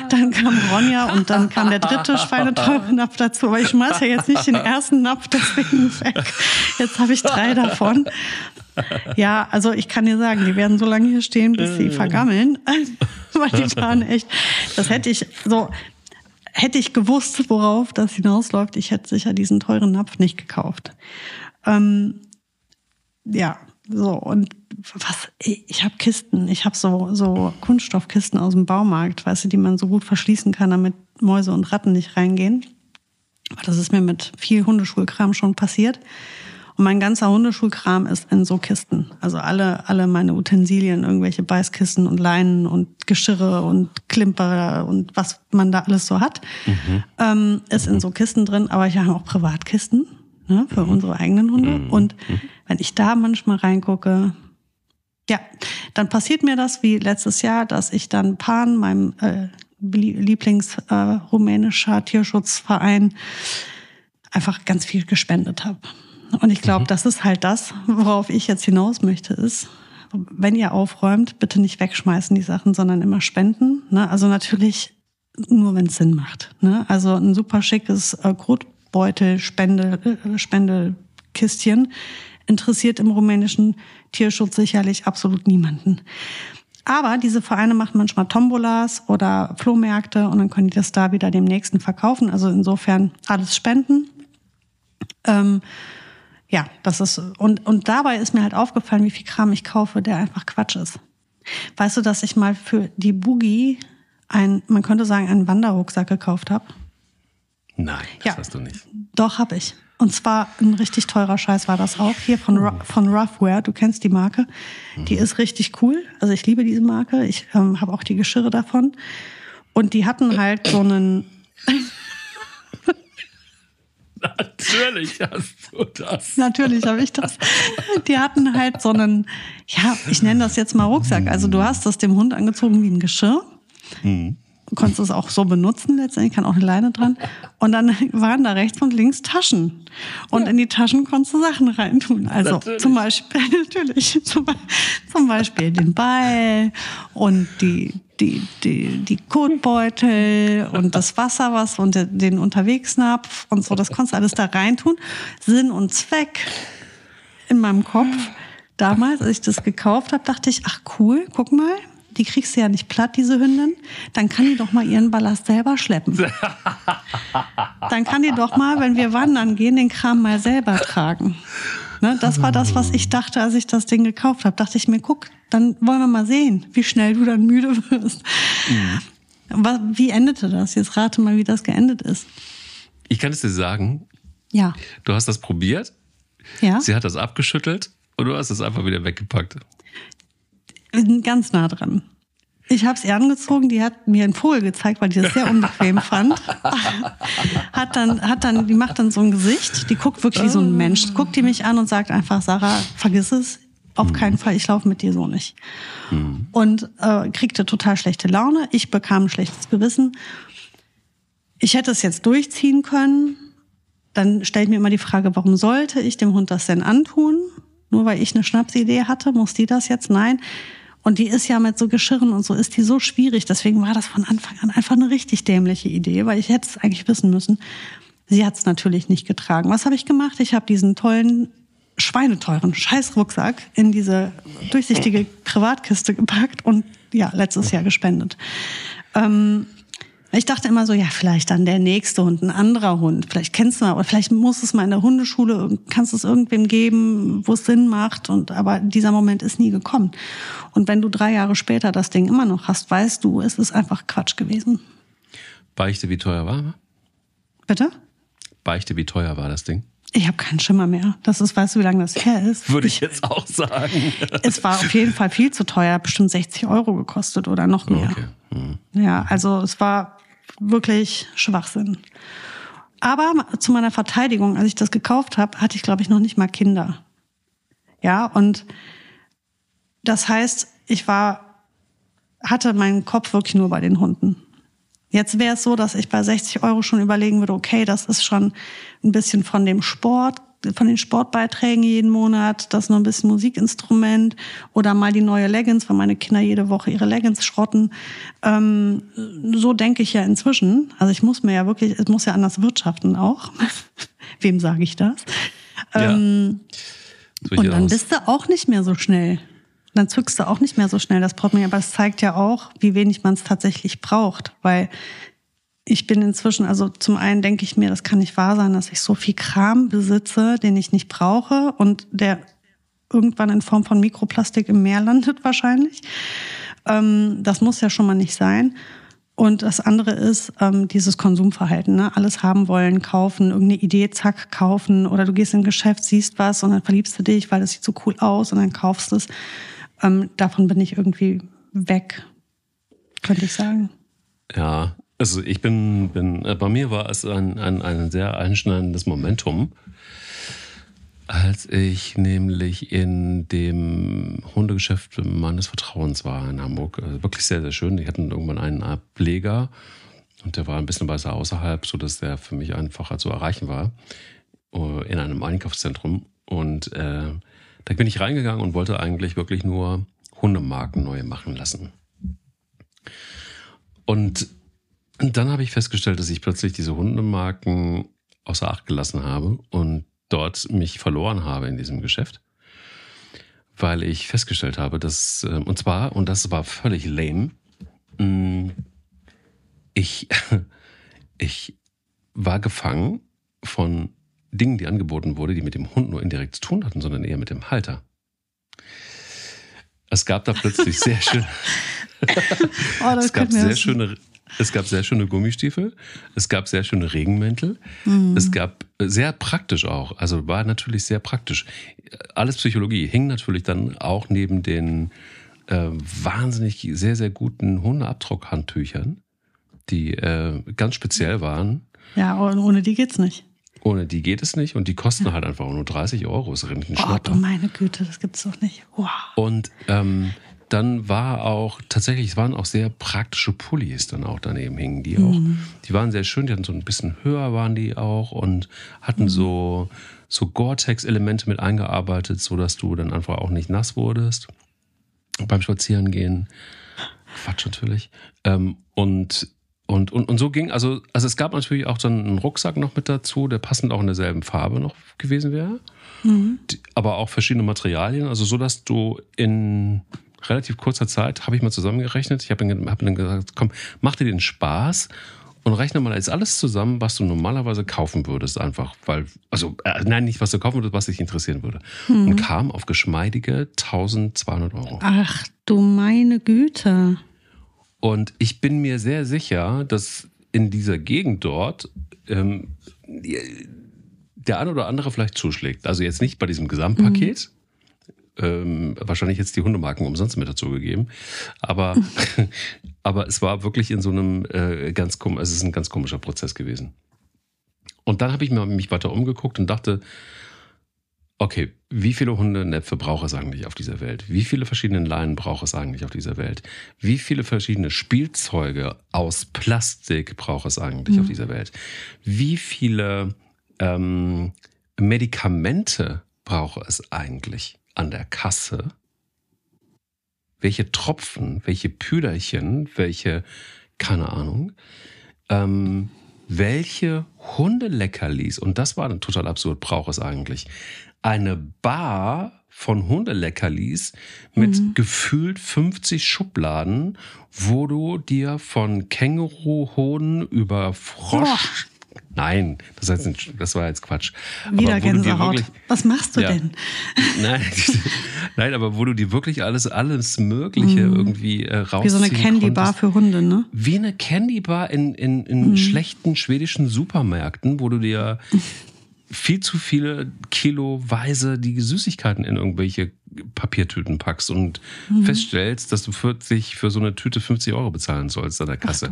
Dann kam Ronja und dann kam der dritte schweineteure Napf dazu. Aber ich schmeiße ja jetzt nicht den ersten Napf deswegen weg. Jetzt habe ich drei davon. Ja, also ich kann dir sagen, die werden so lange hier stehen, bis sie vergammeln. Weil die waren echt, das hätte ich so, hätte ich gewusst, worauf das hinausläuft, ich hätte sicher diesen teuren Napf nicht gekauft. Ähm, ja, so und was ich habe Kisten, ich habe so so Kunststoffkisten aus dem Baumarkt, weißt du, die man so gut verschließen kann, damit Mäuse und Ratten nicht reingehen. Das ist mir mit viel Hundeschulkram schon passiert. Und mein ganzer Hundeschulkram ist in so Kisten. Also alle, alle meine Utensilien, irgendwelche Beißkissen und Leinen und Geschirre und Klimper und was man da alles so hat, mhm. ähm, ist in so Kisten drin. Aber ich habe auch Privatkisten ne, für mhm. unsere eigenen Hunde. Mhm. Und mhm. wenn ich da manchmal reingucke, ja, dann passiert mir das wie letztes Jahr, dass ich dann Pan, meinem äh, Lieblings äh, Tierschutzverein, einfach ganz viel gespendet habe. Und ich glaube, mhm. das ist halt das, worauf ich jetzt hinaus möchte, ist, wenn ihr aufräumt, bitte nicht wegschmeißen die Sachen, sondern immer spenden. Ne? Also natürlich nur, wenn es Sinn macht. Ne? Also ein super schickes äh, Grot Beutel, Spende, äh, Spendekistchen interessiert im rumänischen Tierschutz sicherlich absolut niemanden. Aber diese Vereine machen manchmal Tombolas oder Flohmärkte und dann können die das da wieder dem nächsten verkaufen. Also insofern alles spenden. Ähm, ja, das ist, und, und dabei ist mir halt aufgefallen, wie viel Kram ich kaufe, der einfach Quatsch ist. Weißt du, dass ich mal für die Boogie ein, man könnte sagen, einen Wanderrucksack gekauft habe? Nein, das ja. hast du nicht. Doch, habe ich. Und zwar ein richtig teurer Scheiß war das auch. Hier von, oh. von Roughwear, du kennst die Marke. Die mhm. ist richtig cool. Also ich liebe diese Marke. Ich ähm, habe auch die Geschirre davon. Und die hatten halt so einen... Natürlich hast du das. Natürlich habe ich das. Die hatten halt so einen, ja, ich nenne das jetzt mal Rucksack. Also du hast das dem Hund angezogen wie ein Geschirr. Mhm. Du konntest es auch so benutzen, letztendlich kann auch eine Leine dran. Und dann waren da rechts und links Taschen. Und ja. in die Taschen konntest du Sachen reintun. Also natürlich. zum Beispiel, natürlich, zum, zum Beispiel den Ball und die, die, die, die Kotbeutel und das Wasser, was und den Unterwegsnapf und so, das konntest du alles da reintun. Sinn und Zweck in meinem Kopf. Damals, als ich das gekauft habe, dachte ich, ach cool, guck mal, die kriegst du ja nicht platt, diese Hündin, dann kann die doch mal ihren Ballast selber schleppen. dann kann die doch mal, wenn wir wandern gehen, den Kram mal selber tragen. Ne, das war das, was ich dachte, als ich das Ding gekauft habe. Dachte ich mir, guck, dann wollen wir mal sehen, wie schnell du dann müde wirst. Mhm. Wie endete das? Jetzt rate mal, wie das geendet ist. Ich kann es dir sagen. Ja. Du hast das probiert. Ja. Sie hat das abgeschüttelt und du hast es einfach wieder weggepackt ganz nah dran. Ich habe es ihr angezogen, die hat mir einen Vogel gezeigt, weil die das sehr unbequem fand. Hat dann, hat dann, die macht dann so ein Gesicht, die guckt wirklich wie so ein Mensch, guckt die mich an und sagt einfach, Sarah, vergiss es, auf keinen Fall, ich laufe mit dir so nicht. Mhm. Und äh, kriegte total schlechte Laune. Ich bekam ein schlechtes Gewissen. Ich hätte es jetzt durchziehen können, dann stelle ich mir immer die Frage, warum sollte ich dem Hund das denn antun? Nur weil ich eine Schnapsidee hatte, muss die das jetzt? Nein. Und die ist ja mit so Geschirren und so ist die so schwierig. Deswegen war das von Anfang an einfach eine richtig dämliche Idee, weil ich hätte es eigentlich wissen müssen. Sie hat es natürlich nicht getragen. Was habe ich gemacht? Ich habe diesen tollen, schweineteuren Scheißrucksack in diese durchsichtige Privatkiste gepackt und ja, letztes Jahr gespendet. Ähm, ich dachte immer so, ja, vielleicht dann der nächste Hund, ein anderer Hund. Vielleicht kennst du mal, oder vielleicht muss es mal in der Hundeschule, kannst es irgendwem geben, wo es Sinn macht. Und aber dieser Moment ist nie gekommen. Und wenn du drei Jahre später das Ding immer noch hast, weißt du, es ist einfach Quatsch gewesen. Beichte, wie teuer war? Bitte? Beichte, wie teuer war das Ding? Ich habe keinen Schimmer mehr. Das ist, weißt du, wie lange das her ist? Würde ich jetzt auch sagen. Es war auf jeden Fall viel zu teuer, bestimmt 60 Euro gekostet oder noch mehr. Okay. Hm. Ja, also es war wirklich Schwachsinn. Aber zu meiner Verteidigung, als ich das gekauft habe, hatte ich, glaube ich, noch nicht mal Kinder. Ja, und das heißt, ich war, hatte meinen Kopf wirklich nur bei den Hunden. Jetzt wäre es so, dass ich bei 60 Euro schon überlegen würde, okay, das ist schon ein bisschen von dem Sport, von den Sportbeiträgen jeden Monat, das noch ein bisschen Musikinstrument oder mal die neue Leggings, weil meine Kinder jede Woche ihre Leggings schrotten. Ähm, so denke ich ja inzwischen. Also ich muss mir ja wirklich, es muss ja anders wirtschaften auch. Wem sage ich das? Ja. Ähm, und dann bist du auch nicht mehr so schnell dann zückst du auch nicht mehr so schnell das Portemonnaie. Aber es zeigt ja auch, wie wenig man es tatsächlich braucht. Weil ich bin inzwischen, also zum einen denke ich mir, das kann nicht wahr sein, dass ich so viel Kram besitze, den ich nicht brauche und der irgendwann in Form von Mikroplastik im Meer landet wahrscheinlich. Ähm, das muss ja schon mal nicht sein. Und das andere ist ähm, dieses Konsumverhalten. Ne? Alles haben wollen, kaufen, irgendeine Idee, zack, kaufen. Oder du gehst in ein Geschäft, siehst was und dann verliebst du dich, weil das sieht so cool aus und dann kaufst es. Ähm, davon bin ich irgendwie weg, könnte ich sagen. Ja, also ich bin, bin äh, bei mir war es ein, ein, ein sehr einschneidendes Momentum, als ich nämlich in dem Hundegeschäft meines Vertrauens war in Hamburg. Also wirklich sehr, sehr schön. Die hatten irgendwann einen Ableger und der war ein bisschen weiter außerhalb, sodass der für mich einfacher zu erreichen war, äh, in einem Einkaufszentrum. Und äh, da bin ich reingegangen und wollte eigentlich wirklich nur Hundemarken neu machen lassen. Und dann habe ich festgestellt, dass ich plötzlich diese Hundemarken außer Acht gelassen habe und dort mich verloren habe in diesem Geschäft, weil ich festgestellt habe, dass, ähm, und zwar, und das war völlig lame, mm, ich, ich war gefangen von Dingen, die angeboten wurde, die mit dem Hund nur indirekt zu tun hatten, sondern eher mit dem Halter. Es gab da plötzlich sehr schön. oh, es gab sehr schöne, es gab sehr schöne Gummistiefel, es gab sehr schöne Regenmäntel, mhm. es gab sehr praktisch auch, also war natürlich sehr praktisch. Alles Psychologie hing natürlich dann auch neben den äh, wahnsinnig sehr, sehr guten Hundeabdruckhandtüchern, die äh, ganz speziell waren. Ja, ohne die geht's nicht. Ohne die geht es nicht und die kosten ja. halt einfach nur 30 Euro. Das ist ein oh, du meine Güte, das gibt's doch nicht. Wow. Und ähm, dann war auch tatsächlich, es waren auch sehr praktische Pullis dann auch daneben hingen, die auch, mhm. die waren sehr schön, die hatten so ein bisschen höher waren die auch und hatten mhm. so, so Gore-Tex-Elemente mit eingearbeitet, sodass du dann einfach auch nicht nass wurdest beim Spazierengehen. Quatsch natürlich. Ähm, und und, und, und so ging, also, also es gab natürlich auch dann einen Rucksack noch mit dazu, der passend auch in derselben Farbe noch gewesen wäre. Mhm. Die, aber auch verschiedene Materialien, also so, dass du in relativ kurzer Zeit, habe ich mal zusammengerechnet, ich habe dann, hab dann gesagt, komm, mach dir den Spaß und rechne mal jetzt alles zusammen, was du normalerweise kaufen würdest, einfach, weil, also, äh, nein, nicht was du kaufen würdest, was dich interessieren würde. Mhm. Und kam auf geschmeidige 1200 Euro. Ach du meine Güte. Und ich bin mir sehr sicher, dass in dieser Gegend dort ähm, der ein oder andere vielleicht zuschlägt. Also jetzt nicht bei diesem Gesamtpaket. Ähm, wahrscheinlich jetzt die Hundemarken umsonst mit dazu gegeben. Aber, aber es war wirklich in so einem äh, ganz komisch, es ist ein ganz komischer Prozess gewesen. Und dann habe ich mich weiter umgeguckt und dachte, Okay, wie viele Hundenäpfe braucht es eigentlich auf dieser Welt? Wie viele verschiedene Leinen braucht es eigentlich auf dieser Welt? Wie viele verschiedene Spielzeuge aus Plastik braucht es eigentlich mhm. auf dieser Welt? Wie viele ähm, Medikamente brauche es eigentlich an der Kasse? Welche Tropfen, welche Püderchen, welche, keine Ahnung, ähm, welche Hundeleckerlis, und das war dann total absurd, braucht es eigentlich? Eine Bar von Hundeleckerlis mit mhm. gefühlt 50 Schubladen, wo du dir von Känguruhoden über Frosch, Nein, das, heißt, das war jetzt Quatsch. Wieder aber Gänsehaut. Wirklich, Was machst du ja, denn? Nein, nein, aber wo du dir wirklich alles, alles Mögliche mm. irgendwie äh, rausziehen Wie so eine Candy Bar für Hunde, ne? Wie eine Candy Bar in, in, in mm. schlechten schwedischen Supermärkten, wo du dir viel zu viele Kiloweise die Süßigkeiten in irgendwelche Papiertüten packst und mhm. feststellst, dass du 40 für so eine Tüte 50 Euro bezahlen sollst an der Kasse.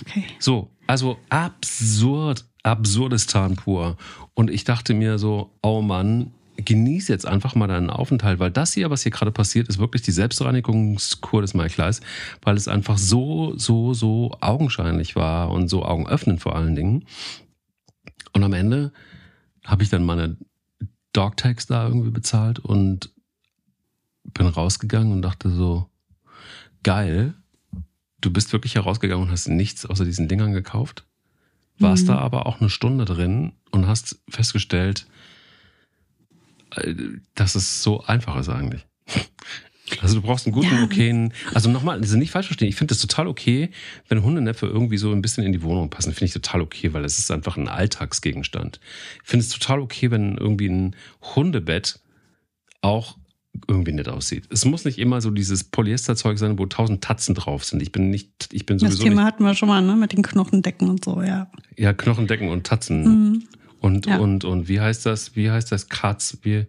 Okay. So, also absurd, Absurdistan pur. Und ich dachte mir so, oh Mann, genieß jetzt einfach mal deinen Aufenthalt, weil das hier, was hier gerade passiert, ist wirklich die Selbstreinigungskur des Maiklais, weil es einfach so, so, so augenscheinlich war und so augenöffnend vor allen Dingen. Und am Ende habe ich dann meine Dogtags da irgendwie bezahlt und bin rausgegangen und dachte so, geil, du bist wirklich herausgegangen und hast nichts außer diesen Dingern gekauft, warst mhm. da aber auch eine Stunde drin und hast festgestellt, äh, dass es so einfach ist eigentlich. Also du brauchst einen guten, ja. okayen, also nochmal, also nicht falsch verstehen, ich finde es total okay, wenn Hundenäpfe irgendwie so ein bisschen in die Wohnung passen, finde ich total okay, weil es ist einfach ein Alltagsgegenstand. Ich finde es total okay, wenn irgendwie ein Hundebett auch irgendwie nett aussieht. Es muss nicht immer so dieses Polyesterzeug sein, wo tausend Tatzen drauf sind. Ich bin nicht, ich bin sowieso Das Thema nicht, hatten wir schon mal, ne, mit den Knochendecken und so, ja. Ja, Knochendecken und Tatzen. Mhm. Und, ja. und, und wie heißt das, wie heißt das Katz, wie,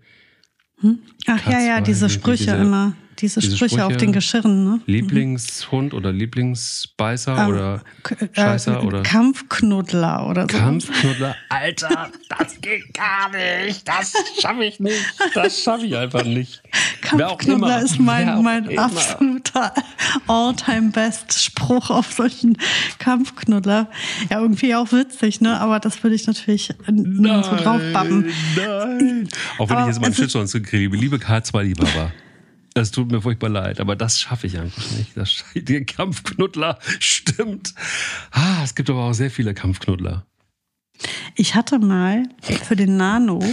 hm? Ach Katz, ja, ja, diese Sprüche diese, immer. Diese, diese Sprüche, Sprüche, auf den Geschirren. Ne? Lieblingshund oder Lieblingsbeißer ähm, oder äh, Scheißer oder Kampfknuddler oder so. Kampfknuddler, Alter, das geht gar nicht. Das schaffe ich nicht. Das schaffe ich einfach nicht. Kampfknuddler ist mein, mein absoluter All-Time-Best-Spruch auf solchen Kampfknuddler. Ja, irgendwie auch witzig, ne? Aber das würde ich natürlich nirgendwo draufbappen. Nein. Auch wenn Aber ich jetzt meinen Shitstorm kriege. Liebe K2, Es tut mir furchtbar leid, aber das schaffe ich einfach nicht. Das der Kampfknuddler stimmt. Ah, es gibt aber auch sehr viele Kampfknuddler. Ich hatte mal für den Nano,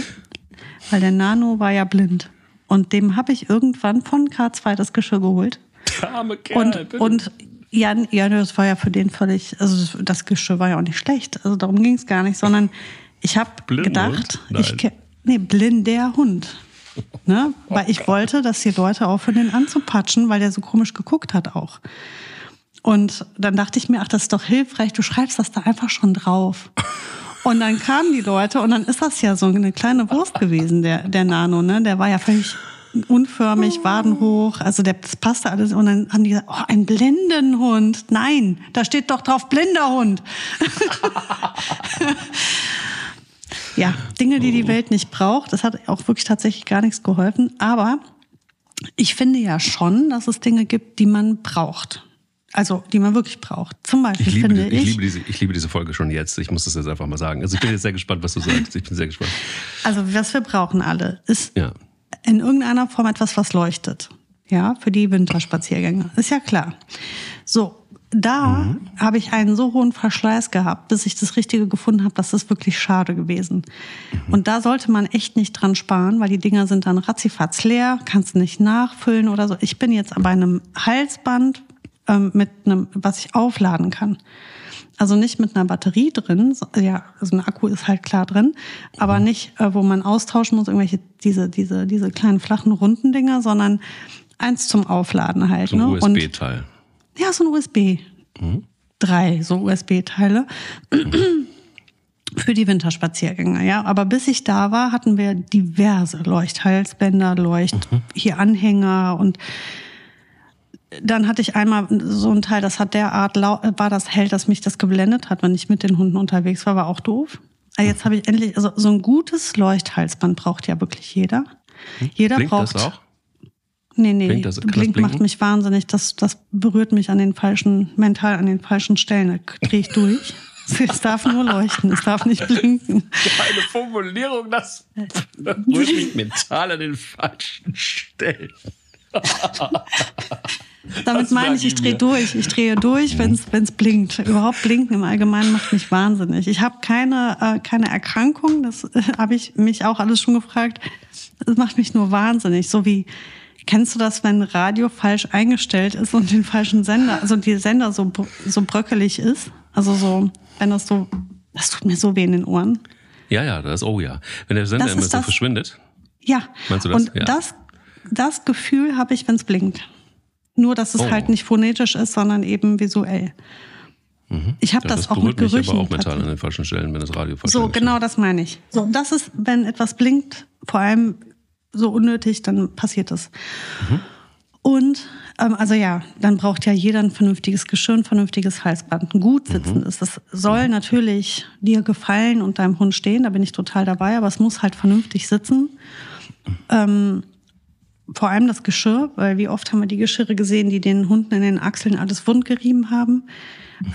weil der Nano war ja blind. Und dem habe ich irgendwann von K2 das Geschirr geholt. Arme Kerl, und, bitte. und ja, ja, das war ja für den völlig, also das Geschirr war ja auch nicht schlecht. Also darum ging es gar nicht, sondern ich habe gedacht, ich nee, blinder Hund. Ne? Weil ich wollte, dass die Leute aufhören, den anzupatschen, weil der so komisch geguckt hat auch. Und dann dachte ich mir, ach, das ist doch hilfreich, du schreibst das da einfach schon drauf. Und dann kamen die Leute und dann ist das ja so eine kleine Wurst gewesen, der, der Nano, ne? Der war ja völlig unförmig, wadenhoch, also der, das passte alles. Und dann haben die gesagt, oh, ein Blindenhund. Nein, da steht doch drauf blinder Hund. Ja, Dinge, die die Welt nicht braucht. Das hat auch wirklich tatsächlich gar nichts geholfen. Aber ich finde ja schon, dass es Dinge gibt, die man braucht. Also, die man wirklich braucht. Zum Beispiel ich liebe, finde ich, ich, liebe diese, ich liebe diese Folge schon jetzt. Ich muss das jetzt einfach mal sagen. Also, ich bin jetzt sehr gespannt, was du sagst. Ich bin sehr gespannt. Also, was wir brauchen alle, ist ja. in irgendeiner Form etwas, was leuchtet. Ja, für die Winterspaziergänge. Ist ja klar. So, da mhm. habe ich einen so hohen Verschleiß gehabt, bis ich das Richtige gefunden habe, das ist wirklich schade gewesen. Mhm. Und da sollte man echt nicht dran sparen, weil die Dinger sind dann ratzifatz leer, kannst nicht nachfüllen oder so. Ich bin jetzt bei einem Halsband ähm, mit einem, was ich aufladen kann. Also nicht mit einer Batterie drin, ja, also ein Akku ist halt klar drin, aber mhm. nicht, äh, wo man austauschen muss, irgendwelche, diese, diese, diese kleinen flachen runden Dinger, sondern eins zum Aufladen halt. So ein ne? USB-Teil. Ja, so ein USB. Mhm. Drei so USB-Teile. Mhm. Für die Winterspaziergänge, ja. Aber bis ich da war, hatten wir diverse Leuchthalsbänder, Leucht, mhm. hier Anhänger und dann hatte ich einmal so ein Teil, das hat derart war das hell, dass mich das geblendet hat, wenn ich mit den Hunden unterwegs war, war auch doof. Aber jetzt habe ich endlich, also so ein gutes Leuchthalsband braucht ja wirklich jeder. Hm? Jeder Blinkt braucht. Das auch? Nee, nee. Blink, das, Blink das macht mich wahnsinnig. Das, das berührt mich an den falschen, mental an den falschen Stellen. Da drehe ich durch. Es darf nur leuchten, es darf nicht blinken. Eine Formulierung, das rührt mich mental an den falschen Stellen. Damit Das meine ich, ich drehe durch. Ich drehe durch, wenn es blinkt. Überhaupt blinken im Allgemeinen macht mich wahnsinnig. Ich habe keine, äh, keine Erkrankung, das äh, habe ich mich auch alles schon gefragt. Das macht mich nur wahnsinnig. So wie, kennst du das, wenn Radio falsch eingestellt ist und den falschen Sender, also die Sender so, so bröckelig ist? Also so, wenn das so, das tut mir so weh in den Ohren. Ja, ja, das, oh ja. Wenn der Sender Das immer so das- verschwindet. Ja. Meinst du das? Und Ja. das, das Gefühl habe ich, wenn es blinkt. Nur, dass es Oh. halt nicht phonetisch ist, sondern eben visuell. Ich habe Ja, das, auch mit berührt mich Gerüchen. aber auch mental an den falschen Stellen, wenn das Radio falsch so, genau das meine ich. So, das ist, wenn etwas blinkt, vor allem so unnötig, dann passiert es. Und, ähm, also ja, dann braucht ja jeder ein vernünftiges Geschirr, ein vernünftiges Halsband, ein gut sitzendes. Das soll natürlich dir gefallen und deinem Hund stehen, da bin ich total dabei, aber es muss halt vernünftig sitzen. Ähm, vor allem das Geschirr, weil wie oft haben wir die Geschirre gesehen, die den Hunden in den Achseln alles wund gerieben haben.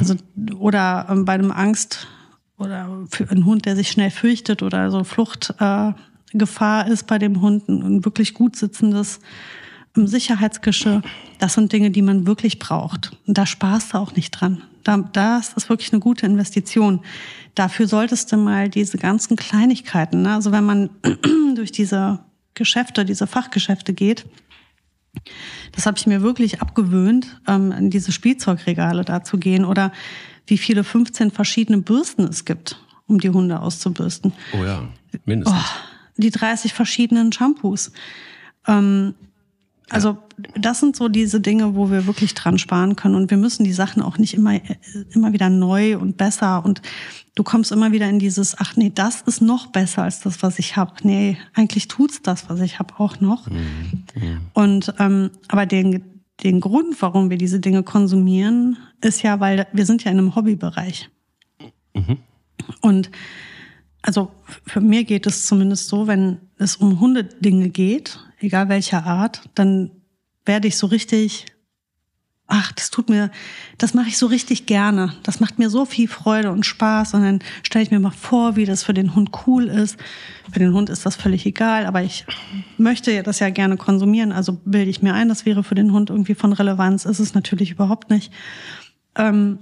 Also, oder ähm, bei einem Angst oder für einen Hund, der sich schnell fürchtet oder so Fluchtgefahr äh, Gefahr ist bei dem Hund, ein, wirklich gut sitzendes ähm, Sicherheitsgeschirr. Das sind Dinge, die man wirklich braucht. Und da sparst du auch nicht dran. Da, das ist wirklich eine gute Investition. Dafür solltest du mal diese ganzen Kleinigkeiten, ne? also wenn man durch diese Geschäfte, diese Fachgeschäfte geht, das habe ich mir wirklich abgewöhnt, ähm, in diese Spielzeugregale da zu gehen oder wie viele 15 verschiedene Bürsten es gibt, um die Hunde auszubürsten. Oh ja, mindestens. Oh, die 30 verschiedenen Shampoos. Ähm, also das sind so diese Dinge, wo wir wirklich dran sparen können und wir müssen die Sachen auch nicht immer immer wieder neu und besser und du kommst immer wieder in dieses ach nee, das ist noch besser als das, was ich habe. Nee, eigentlich tut's das, was ich habe auch noch. Und ähm, aber den den Grund, warum wir diese Dinge konsumieren, ist ja, weil wir sind ja in einem Hobbybereich. Und also für mir geht es zumindest so, wenn es um Hundedinge geht, egal welcher Art, dann werde ich so richtig, ach, das tut mir, das mache ich so richtig gerne. Das macht mir so viel Freude und Spaß. Und dann stelle ich mir mal vor, wie das für den Hund cool ist. Für den Hund ist das völlig egal, aber ich möchte das ja gerne konsumieren. Also bilde ich mir ein, das wäre für den Hund irgendwie von Relevanz. Ist es natürlich überhaupt nicht. Ähm,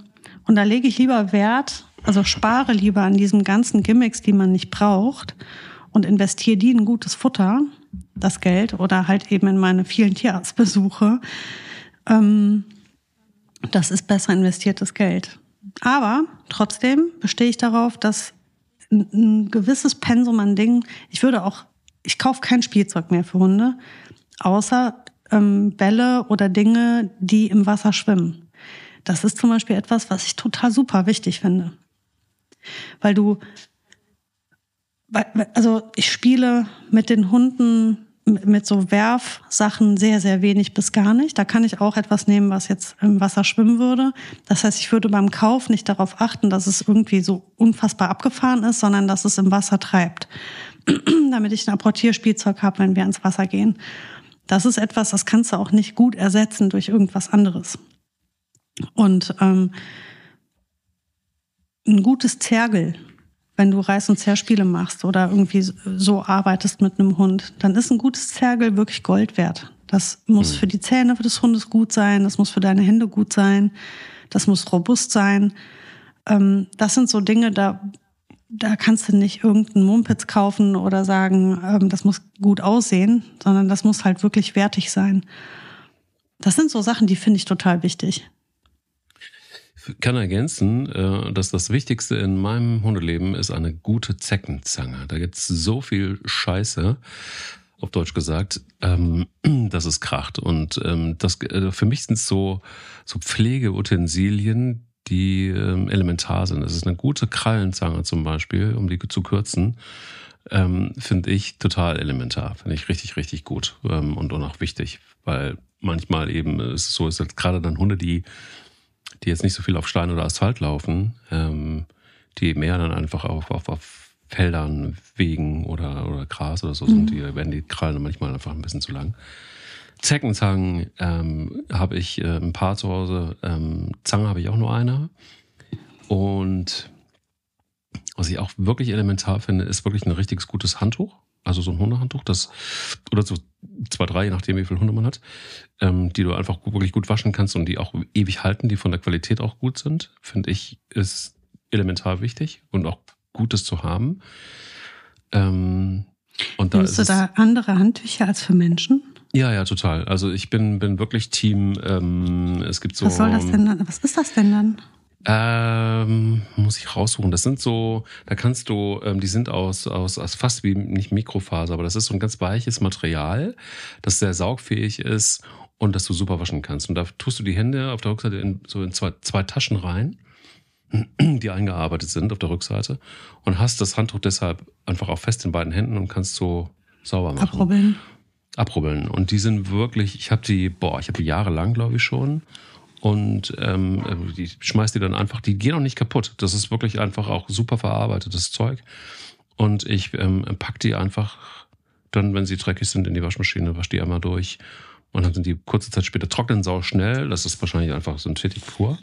und da lege ich lieber Wert, also spare lieber an diesen ganzen Gimmicks, die man nicht braucht und investiere die in gutes Futter, das Geld, oder halt eben in meine vielen Tierarztbesuche. Ähm, das ist besser investiertes Geld. Aber trotzdem bestehe ich darauf, dass ein, gewisses Pensum an Dingen, ich würde auch, ich kaufe kein Spielzeug mehr für Hunde, außer ähm, Bälle oder Dinge, die im Wasser schwimmen. Das ist zum Beispiel etwas, was ich total super wichtig finde. Weil du, also ich spiele mit den Hunden mit mit so Werfsachen sehr, sehr wenig bis gar nicht. Da kann ich auch etwas nehmen, was jetzt im Wasser schwimmen würde. Das heißt, ich würde beim Kauf nicht darauf achten, dass es irgendwie so unfassbar abgefahren ist, sondern dass es im Wasser treibt. Damit ich ein Apportierspielzeug habe, wenn wir ins Wasser gehen. Das ist etwas, das kannst du auch nicht gut ersetzen durch irgendwas anderes. Und ähm, ein gutes Zergel, wenn du Reiß- und Zerspiele machst oder irgendwie so arbeitest mit einem Hund, dann ist ein gutes Zergel wirklich Gold wert. Das muss für die Zähne des Hundes gut sein, das muss für deine Hände gut sein, das muss robust sein. Ähm, das sind so Dinge, da, da kannst du nicht irgendeinen Mumpitz kaufen oder sagen, ähm, das muss gut aussehen, sondern das muss halt wirklich wertig sein. Das sind so Sachen, die finde ich total wichtig. Kann ergänzen, äh, dass das Wichtigste in meinem Hundeleben ist eine gute Zeckenzange. Da gibt's so viel Scheiße, auf Deutsch gesagt, ähm, dass es kracht. Und ähm, das äh, für mich sind so, so Pflegeutensilien, die ähm, elementar sind. Das ist eine gute Krallenzange zum Beispiel, um die zu kürzen. Finde ich total elementar. Finde ich richtig, richtig gut und, und auch wichtig, weil manchmal eben ist es so, ist gerade dann Hunde, die die jetzt nicht so viel auf Stein oder Asphalt laufen, ähm, die mehr dann einfach auf, auf, auf Feldern, Wegen oder, oder Gras oder so sind, die werden die Krallen manchmal einfach ein bisschen zu lang. Zeckenzangen ähm, habe ich äh, ein paar zu Hause. Ähm, Zange habe ich auch nur eine. Und was ich auch wirklich elementar finde, ist wirklich ein richtiges gutes Handtuch. Also so ein Hundehandtuch, das, oder so zwei, drei, je nachdem, wie viel Hunde man hat, ähm, die du einfach wirklich gut waschen kannst und die auch ewig halten, die von der Qualität auch gut sind, finde ich, ist elementar wichtig und auch Gutes zu haben. Ähm, und da Nimmst du da andere Handtücher als für Menschen? Ja, ja, total. Also ich bin, bin wirklich Team, ähm, es gibt so. Was soll das denn dann? Was ist das denn dann? Ähm, muss ich raussuchen. Das sind so, da kannst du, ähm, die sind aus, aus, aus fast wie nicht Mikrofaser, aber das ist so ein ganz weiches Material, das sehr saugfähig ist und das du super waschen kannst. Und da tust du die Hände auf der Rückseite in, so in zwei, zwei Taschen rein, die eingearbeitet sind auf der Rückseite und hast das Handtuch deshalb einfach auch fest in beiden Händen und kannst so sauber machen. Abrubbeln. Abrubbeln. Und die sind wirklich, ich habe die, boah, ich habe die jahrelang, glaube ich, schon und ähm, die schmeißt die dann einfach, die gehen auch nicht kaputt. Das ist wirklich einfach auch super verarbeitetes Zeug. Und ich ähm, pack die einfach dann, wenn sie dreckig sind, in die Waschmaschine, wasch die einmal durch. Und dann sind die kurze Zeit später trocknen sau schnell. Das ist wahrscheinlich einfach Synthetik pur.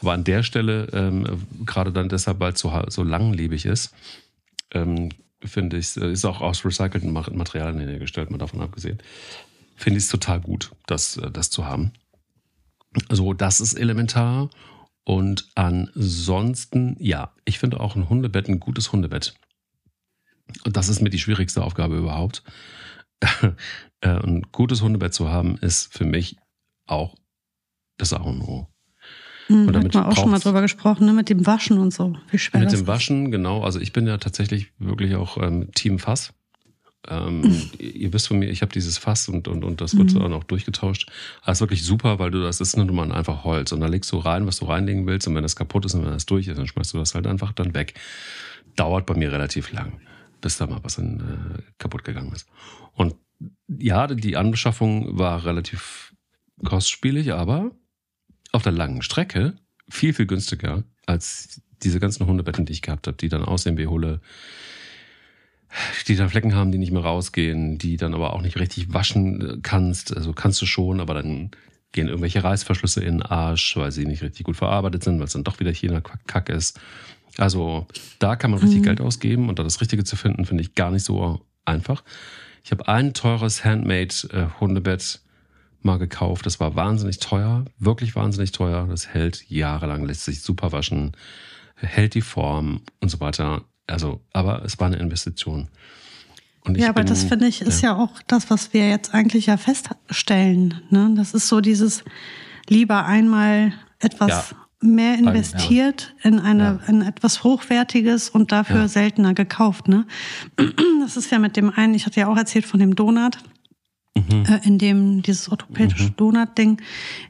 Aber an der Stelle, ähm, gerade dann deshalb, weil es so, so langlebig ist, ähm, finde ich, ist auch aus recycelten Materialien hergestellt, mal davon abgesehen, finde ich es total gut, das, äh, das zu haben. So, das ist elementar. Und ansonsten, ja, ich finde auch ein Hundebett ein gutes Hundebett. Und das ist mir die schwierigste Aufgabe überhaupt. Äh, ein gutes Hundebett zu haben, ist für mich auch das A und O. Hm, und damit hat man auch schon mal drüber gesprochen, ne? mit dem Waschen und so. Wie schwer mit dem Waschen, genau. Also ich bin ja tatsächlich wirklich auch ähm, Team Fass. Ähm. Ihr wisst von mir, ich habe dieses Fass und, und, und das wird mhm. dann auch durchgetauscht. Das ist wirklich super, weil du das ist nur mal einfach Holz und da legst du rein, was du reinlegen willst und wenn das kaputt ist und wenn das durch ist, dann schmeißt du das halt einfach dann weg. Dauert bei mir relativ lang, bis da mal was in, äh, kaputt gegangen ist. Und ja, die Anbeschaffung war relativ kostspielig, aber auf der langen Strecke viel, viel günstiger als diese ganzen Hundebetten, die ich gehabt habe, die dann aussehen wie Hulle die dann Flecken haben, die nicht mehr rausgehen, die dann aber auch nicht richtig waschen kannst. Also kannst du schon, aber dann gehen irgendwelche Reißverschlüsse in den Arsch, weil sie nicht richtig gut verarbeitet sind, weil es dann doch wieder China Kack ist. Also da kann man richtig mhm. Geld ausgeben und da das Richtige zu finden, finde ich gar nicht so einfach. Ich habe ein teures Handmade-Hundebett mal gekauft. Das war wahnsinnig teuer, wirklich wahnsinnig teuer. Das hält jahrelang, lässt sich super waschen, hält die Form und so weiter. Also, aber es war eine Investition. ja, aber bin, das finde ich ist ja. ja. auch das, was wir jetzt eigentlich ja feststellen. Ne? Das ist so dieses lieber einmal etwas ja. mehr investiert ja. in eine in etwas hochwertiges und dafür seltener gekauft. Ne? Das ist ja mit dem einen. Ich hatte ja auch erzählt von dem Donut. Mhm. Äh, in dem dieses orthopädische mhm. Donut-Ding,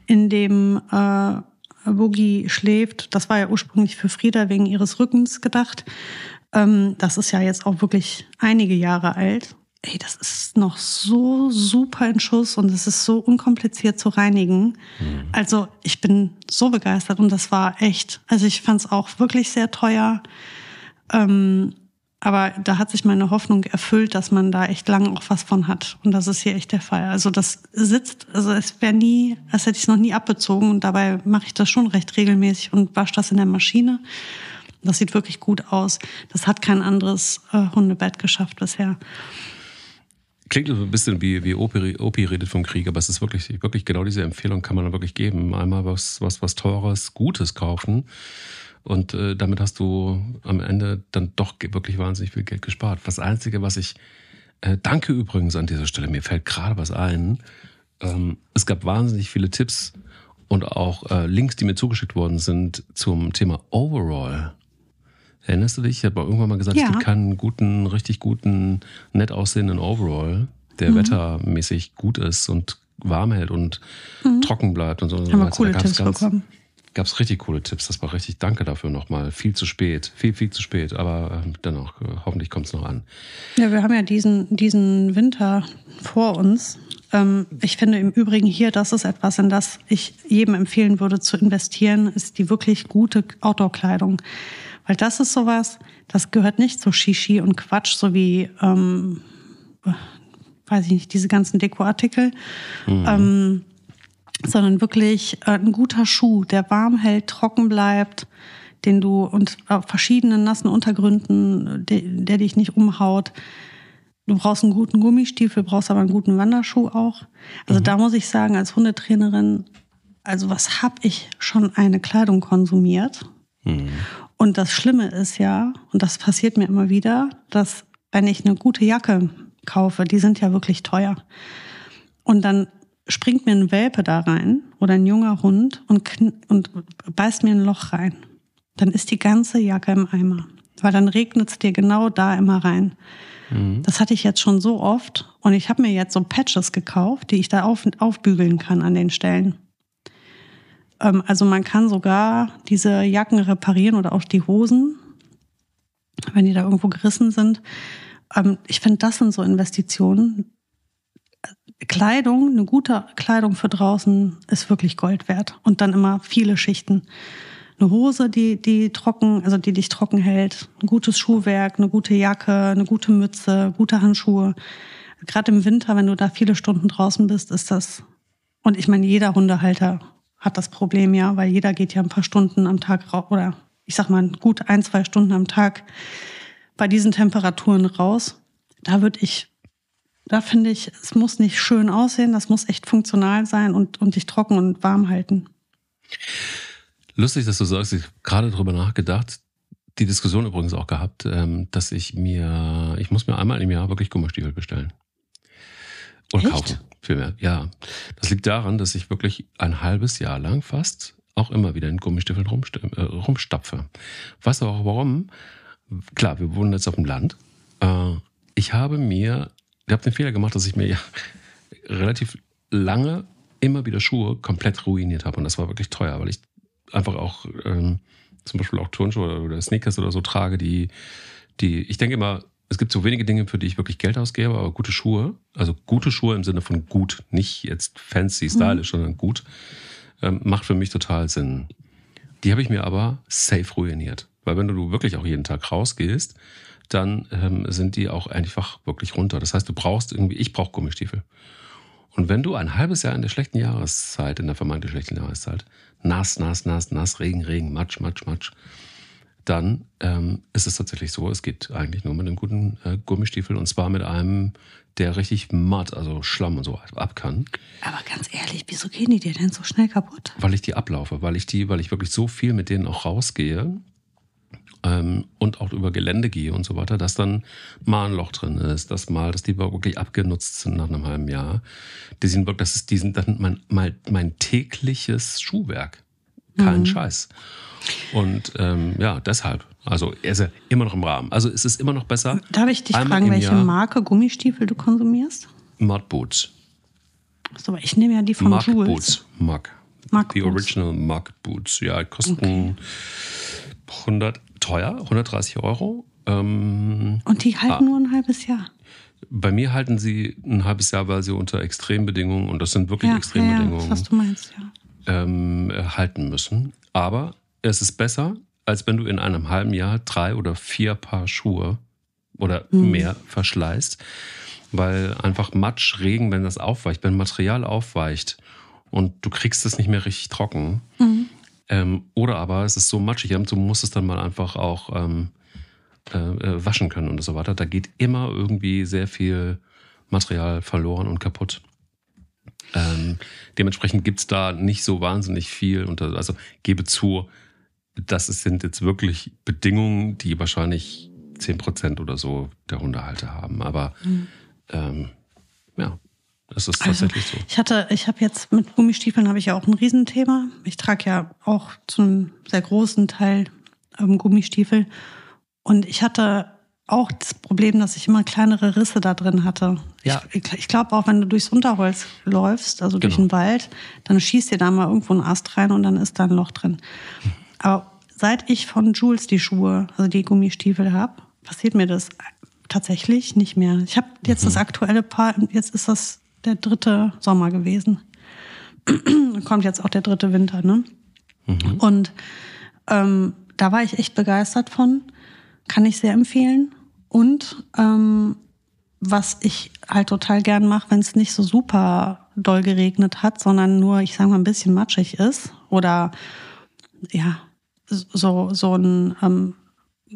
in dem äh, Boogie schläft. Das war ja ursprünglich für Frieda wegen ihres Rückens gedacht. Ähm, das ist ja jetzt auch wirklich einige Jahre alt. Ey, das ist noch so super in Schuss und es ist so unkompliziert zu reinigen. Mhm. Also ich bin so begeistert und das war echt, also ich fand es auch wirklich sehr teuer. Ähm, aber da hat sich meine Hoffnung erfüllt, dass man da echt lange auch was von hat. Und das ist hier echt der Fall. Also das sitzt, also es wäre nie, als hätte ich es noch nie abbezogen. Und dabei mache ich das schon recht regelmäßig und wasche das in der Maschine. Das sieht wirklich gut aus. Das hat kein anderes äh, Hundebett geschafft bisher. Klingt ein bisschen wie, wie Opi, Opi redet vom Krieg, aber es ist wirklich, wirklich genau diese Empfehlung kann man dann wirklich geben. Einmal was, was, was Teures, Gutes kaufen. Und äh, damit hast du am Ende dann doch wirklich wahnsinnig viel Geld gespart. Das Einzige, was ich, äh, danke übrigens an dieser Stelle, mir fällt gerade was ein. Ähm, es gab wahnsinnig viele Tipps und auch äh, Links, die mir zugeschickt worden sind zum Thema Overall. Erinnerst du dich? Ich habe irgendwann mal gesagt, ja. es gibt keinen guten, richtig guten, nett aussehenden Overall, der mhm. wettermäßig gut ist und warm hält und mhm. trocken bleibt und so. Haben wir coole Tipps ganz, bekommen. Gab es richtig coole Tipps. Das war richtig, danke dafür nochmal. Viel zu spät, viel, viel zu spät. Aber äh, dennoch, äh, hoffentlich kommt es noch an. Ja, wir haben ja diesen, diesen Winter vor uns. Ähm, ich finde im Übrigen hier, das ist etwas, in das ich jedem empfehlen würde zu investieren, ist die wirklich gute Outdoor-Kleidung. Weil das ist sowas, das gehört nicht zu Shishi und Quatsch, so wie, ähm, weiß ich nicht, diese ganzen Dekoartikel, mhm. ähm, sondern wirklich äh, ein guter Schuh, der warm hält, trocken bleibt, den du und auf verschiedenen nassen Untergründen, der, der dich nicht umhaut. Du brauchst einen guten Gummistiefel, brauchst aber einen guten Wanderschuh auch. Also mhm. da muss ich sagen, als Hundetrainerin, also was hab ich schon eine Kleidung konsumiert? Mhm. Und das Schlimme ist ja, und das passiert mir immer wieder, dass wenn ich eine gute Jacke kaufe, die sind ja wirklich teuer. Und dann springt mir ein Welpe da rein oder ein junger Hund und, und beißt mir ein Loch rein. Dann ist die ganze Jacke im Eimer. Weil dann regnet es dir genau da immer rein. Mhm. Das hatte ich jetzt schon so oft. Und ich habe mir jetzt so Patches gekauft, die ich da auf, aufbügeln kann an den Stellen. Ähm, also man kann sogar diese Jacken reparieren oder auch die Hosen, wenn die da irgendwo gerissen sind. Ähm, ich finde, das sind so Investitionen. Kleidung, eine gute Kleidung für draußen ist wirklich Gold wert. Und dann immer viele Schichten. Eine Hose, die, die trocken, also die dich trocken hält, ein gutes Schuhwerk, eine gute Jacke, eine gute Mütze, gute Handschuhe. Gerade im Winter, wenn du da viele Stunden draußen bist, ist das, und ich meine, jeder Hundehalter hat das Problem ja, weil jeder geht ja ein paar Stunden am Tag raus, oder ich sag mal gut ein, zwei Stunden am Tag bei diesen Temperaturen raus. Da würde ich, da finde ich, es muss nicht schön aussehen, das muss echt funktional sein und, und dich trocken und warm halten. Lustig, dass du sagst, ich habe gerade darüber nachgedacht, die Diskussion übrigens auch gehabt, ähm, dass ich mir, ich muss mir einmal im Jahr wirklich Gummistiefel bestellen. Oder Echt? kaufen, vielmehr. Ja. Das liegt daran, dass ich wirklich ein halbes Jahr lang fast auch immer wieder in Gummistiefeln äh, rumstapfe. Weißt du auch warum? klar, wir wohnen jetzt auf dem Land. Äh, ich habe mir, ich habe den Fehler gemacht, dass ich mir ja relativ lange immer wieder Schuhe komplett ruiniert habe. Und das war wirklich teuer, weil ich einfach auch ähm, zum Beispiel auch Turnschuhe oder Sneakers oder so trage, die, die, ich denke immer, es gibt so wenige Dinge, für die ich wirklich Geld ausgebe, aber gute Schuhe, also gute Schuhe im Sinne von gut, nicht jetzt fancy, stylisch, mhm. sondern gut, ähm, macht für mich total Sinn. Die habe ich mir aber safe ruiniert. Weil wenn du wirklich auch jeden Tag rausgehst, dann ähm, sind die auch einfach wirklich runter. Das heißt, du brauchst irgendwie, ich brauche Gummistiefel. Und wenn du ein halbes Jahr in der schlechten Jahreszeit, in der vermeintlich schlechten Jahreszeit, nass, nass, nass, nass, Regen, Regen, Matsch, Matsch, Matsch, dann ähm, ist es tatsächlich so, es geht eigentlich nur mit einem guten äh, Gummistiefel und zwar mit einem, der richtig matt, also Schlamm und so ab kann. Aber ganz ehrlich, wieso gehen die dir denn so schnell kaputt? Weil ich die ablaufe, weil ich die, weil ich wirklich so viel mit denen auch rausgehe, ähm, und auch über Gelände gehe und so weiter, dass dann mal ein Loch drin ist, dass mal, dass die wirklich abgenutzt sind nach einem halben Jahr. Die sind wirklich, das ist, die sind dann mein, mein, mein tägliches Schuhwerk. Kein mhm. Scheiß. Und ähm, ja, deshalb. Also er ist ja immer noch im Rahmen. Also es ist immer noch besser. Darf ich dich fragen, welche Jahr Marke Gummistiefel du konsumierst? Mud Boots. So, ich nehme ja die von Mark Jules. Boots. Mark. Mark The Boots. Original Mark Boots. Ja, kosten okay. 100 teuer, 130 Euro. Ähm, Und die halten ah, nur ein halbes Jahr. Bei mir halten sie ein halbes Jahr, weil sie unter Extrembedingungen, und das sind wirklich ja, Extrembedingungen, ja, was du meinst, ja. Ähm, halten müssen. Aber es ist besser, als wenn du in einem halben Jahr drei oder vier Paar Schuhe oder mhm. mehr verschleißt, weil einfach Matsch, Regen, wenn das aufweicht, wenn Material aufweicht und du kriegst es nicht mehr richtig trocken, mhm. Ähm, oder aber es ist so matschig, du musst es dann mal einfach auch ähm, äh, äh, waschen können und so weiter. Da geht immer irgendwie sehr viel Material verloren und kaputt. Ähm, dementsprechend gibt es da nicht so wahnsinnig viel. Und also gebe zu, das sind jetzt wirklich Bedingungen, die wahrscheinlich 10% oder so der Hundehalter haben. Aber mhm. ähm, ja, das ist also, tatsächlich also, so. Ich hatte, ich habe jetzt mit Gummistiefeln habe ich ja auch ein Riesenthema. Ich trage ja auch zu einem sehr großen Teil ähm, Gummistiefel. Und ich hatte auch das Problem, dass ich immer kleinere Risse da drin hatte. Ja. Ich, ich glaube auch, wenn du durchs Unterholz läufst, also durch genau. den Wald, dann schießt dir da mal irgendwo ein Ast rein und dann ist da ein Loch drin. Aber seit ich von Jules die Schuhe, also die Gummistiefel habe, passiert mir das tatsächlich nicht mehr. Ich habe jetzt mhm. das aktuelle Paar, jetzt ist das der dritte Sommer gewesen. Kommt jetzt auch der dritte Winter, ne? Mhm. Und ähm, da war ich echt begeistert von. Kann ich sehr empfehlen. Und ähm, was ich halt total gern mache, wenn es nicht so super doll geregnet hat, sondern nur, ich sage mal, ein bisschen matschig ist oder ja, so, so ein ähm,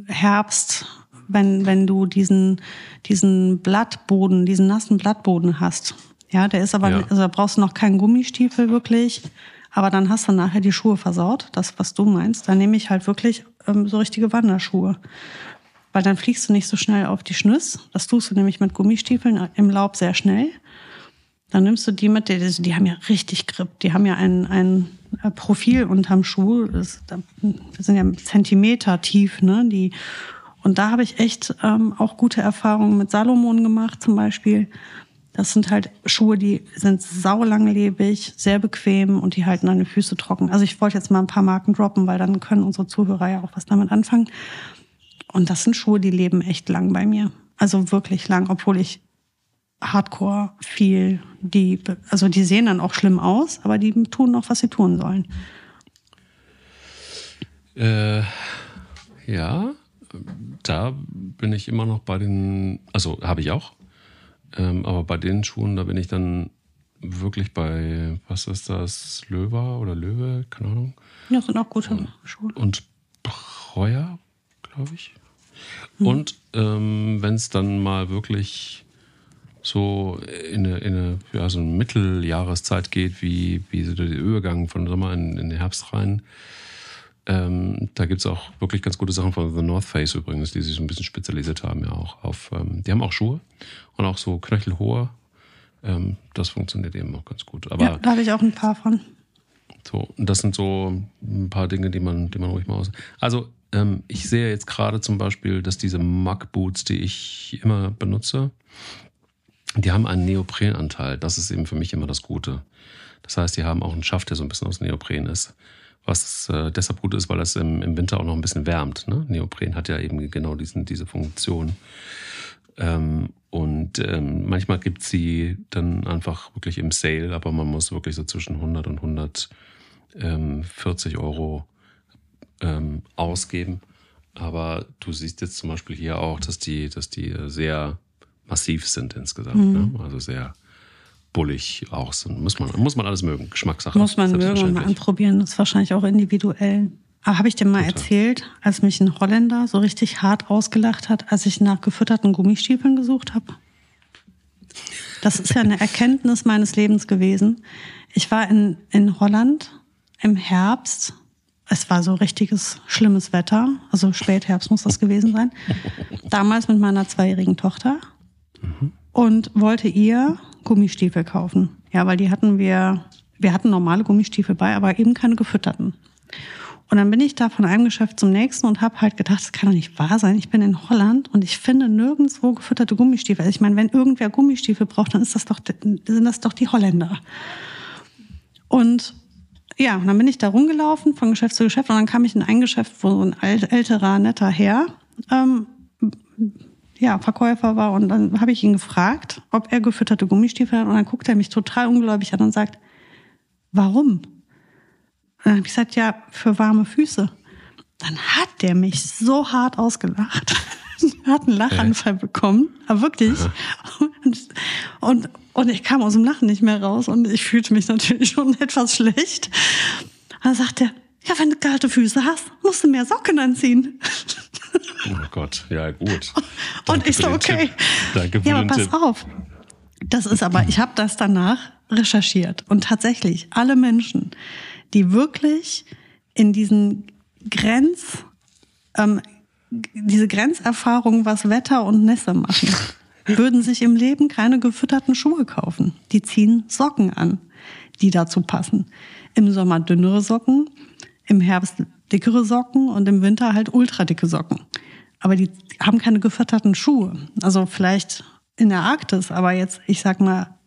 Herbst, wenn, wenn du diesen, diesen Blattboden, diesen nassen Blattboden hast. Ja, der ist aber, ja. also da brauchst du noch keinen Gummistiefel wirklich. Aber dann hast du nachher die Schuhe versaut, das, was du meinst. Dann nehme ich halt wirklich ähm, so richtige Wanderschuhe. Weil dann fliegst du nicht so schnell auf die Schnüss. Das tust du nämlich mit Gummistiefeln im Laub sehr schnell. Dann nimmst du die mit, die, die haben ja richtig Grip. Die haben ja ein, ein äh, Profil unterm Schuh. Das, das sind ja Zentimeter tief, ne? Die, und da habe ich echt ähm, auch gute Erfahrungen mit Salomon gemacht, zum Beispiel. Das sind halt Schuhe, die sind saulanglebig, sehr bequem und die halten deine Füße trocken. Also ich wollte jetzt mal ein paar Marken droppen, weil dann können unsere Zuhörer ja auch was damit anfangen. Und das sind Schuhe, die leben echt lang bei mir. Also wirklich lang, obwohl ich Hardcore viel, die, also die sehen dann auch schlimm aus, aber die tun noch, was sie tun sollen. Äh, ja, da bin ich immer noch bei den, also habe ich auch, ähm, aber bei den Schuhen, da bin ich dann wirklich bei, was ist das, Löwer oder Löwe, keine Ahnung. Ja, sind auch gute und, Schuhe. Und Breuer, glaube ich. Hm. Und ähm, wenn es dann mal wirklich so in eine, in eine ja, so eine Mitteljahreszeit geht, wie, wie so der Übergang von Sommer in, in den Herbst rein, ähm, da gibt es auch wirklich ganz gute Sachen von The North Face übrigens, die sich so ein bisschen spezialisiert haben, ja auch auf, ähm, die haben auch Schuhe und auch so knöchelhohe. Ähm, das funktioniert eben auch ganz gut. Aber ja, da habe ich auch ein paar von. So, das sind so ein paar Dinge, die man, die man ruhig mal aus. Also, ähm, ich sehe jetzt gerade zum Beispiel, dass diese Mug Boots, die ich immer benutze, die haben einen Neoprenanteil. Das ist eben für mich immer das Gute. Das heißt, die haben auch einen Schaft, der so ein bisschen aus Neopren ist was äh, deshalb gut ist, weil es im, im Winter auch noch ein bisschen wärmt. Ne? Neopren hat ja eben genau diesen, diese Funktion. Ähm, und ähm, manchmal gibt sie dann einfach wirklich im Sale, aber man muss wirklich so zwischen 100 und 140 Euro ähm, ausgeben. Aber du siehst jetzt zum Beispiel hier auch, dass die, dass die sehr massiv sind insgesamt. Mhm. Ne? Also sehr bullig auch sind. Muss man, muss man alles mögen. Geschmackssache. Muss man mögen und mal anprobieren. Das ist wahrscheinlich auch individuell. Aber habe ich dir mal Total. erzählt, als mich ein Holländer so richtig hart ausgelacht hat, als ich nach gefütterten Gummistiefeln gesucht habe? Das ist ja eine Erkenntnis meines Lebens gewesen. Ich war in, in Holland im Herbst. Es war so richtiges schlimmes Wetter. Also Spätherbst muss das gewesen sein. Damals mit meiner zweijährigen Tochter. Mhm. Und wollte ihr Gummistiefel kaufen. Ja, weil die hatten wir, wir hatten normale Gummistiefel bei, aber eben keine gefütterten. Und dann bin ich da von einem Geschäft zum nächsten und habe halt gedacht, das kann doch nicht wahr sein. Ich bin in Holland und ich finde nirgendwo gefütterte Gummistiefel. Also ich meine, wenn irgendwer Gummistiefel braucht, dann ist das doch, sind das doch die Holländer. Und ja, und dann bin ich da rumgelaufen von Geschäft zu Geschäft und dann kam ich in ein Geschäft, wo so ein älterer, netter Herr ähm, ja, Verkäufer war und dann habe ich ihn gefragt, ob er gefütterte Gummistiefel hat und dann guckt er mich total ungläubig an und sagt, warum? Und dann habe ich gesagt, ja, für warme Füße. Dann hat der mich so hart ausgelacht. er hat einen Lachanfall bekommen, aber wirklich. Und, und, und ich kam aus dem Lachen nicht mehr raus und ich fühlte mich natürlich schon etwas schlecht. dann sagt er, ja, wenn du kalte Füße hast, musst du mehr Socken anziehen. Oh Gott, ja gut. Und ich so, okay. Danke für ja, aber pass Tipp. auf. Das ist aber, ich habe das danach recherchiert und tatsächlich alle Menschen, die wirklich in diesen Grenz, ähm, diese Grenzerfahrung, was Wetter und Nässe machen, würden sich im Leben keine gefütterten Schuhe kaufen. Die ziehen Socken an, die dazu passen. Im Sommer dünnere Socken, im Herbst dickere Socken und im Winter halt ultra dicke Socken. Aber die haben keine gefütterten Schuhe. Also vielleicht in der Arktis, aber jetzt, ich sag mal,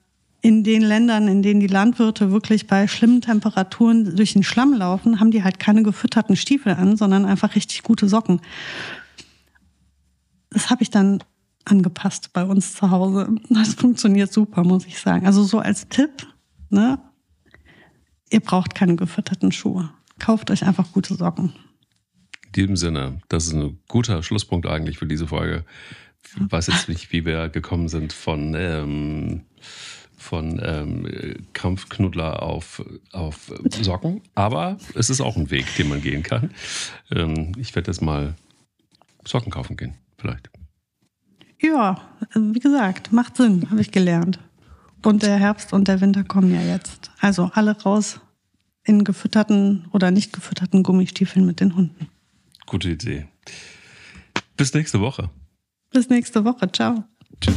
in den Ländern, in denen die Landwirte wirklich bei schlimmen Temperaturen durch den Schlamm laufen, haben die halt keine gefütterten Stiefel an, sondern einfach richtig gute Socken. Das habe ich dann angepasst bei uns zu Hause. Das funktioniert super, muss ich sagen. Also so als Tipp, ne? Ihr braucht keine gefütterten Schuhe. Kauft euch einfach gute Socken. In diesem Sinne, das ist ein guter Schlusspunkt eigentlich für diese Folge. Ich weiß jetzt nicht, wie wir gekommen sind von, ähm, von ähm, Kampfknuddler auf, auf Socken. Aber es ist auch ein Weg, den man gehen kann. Ähm, ich werde jetzt mal Socken kaufen gehen, vielleicht. Ja, wie gesagt, macht Sinn, habe ich gelernt. Und der Herbst und der Winter kommen ja jetzt. Also alle raus in gefütterten oder nicht gefütterten Gummistiefeln mit den Hunden. Gute Idee. Bis nächste Woche. Bis nächste Woche. Ciao. Tschüss.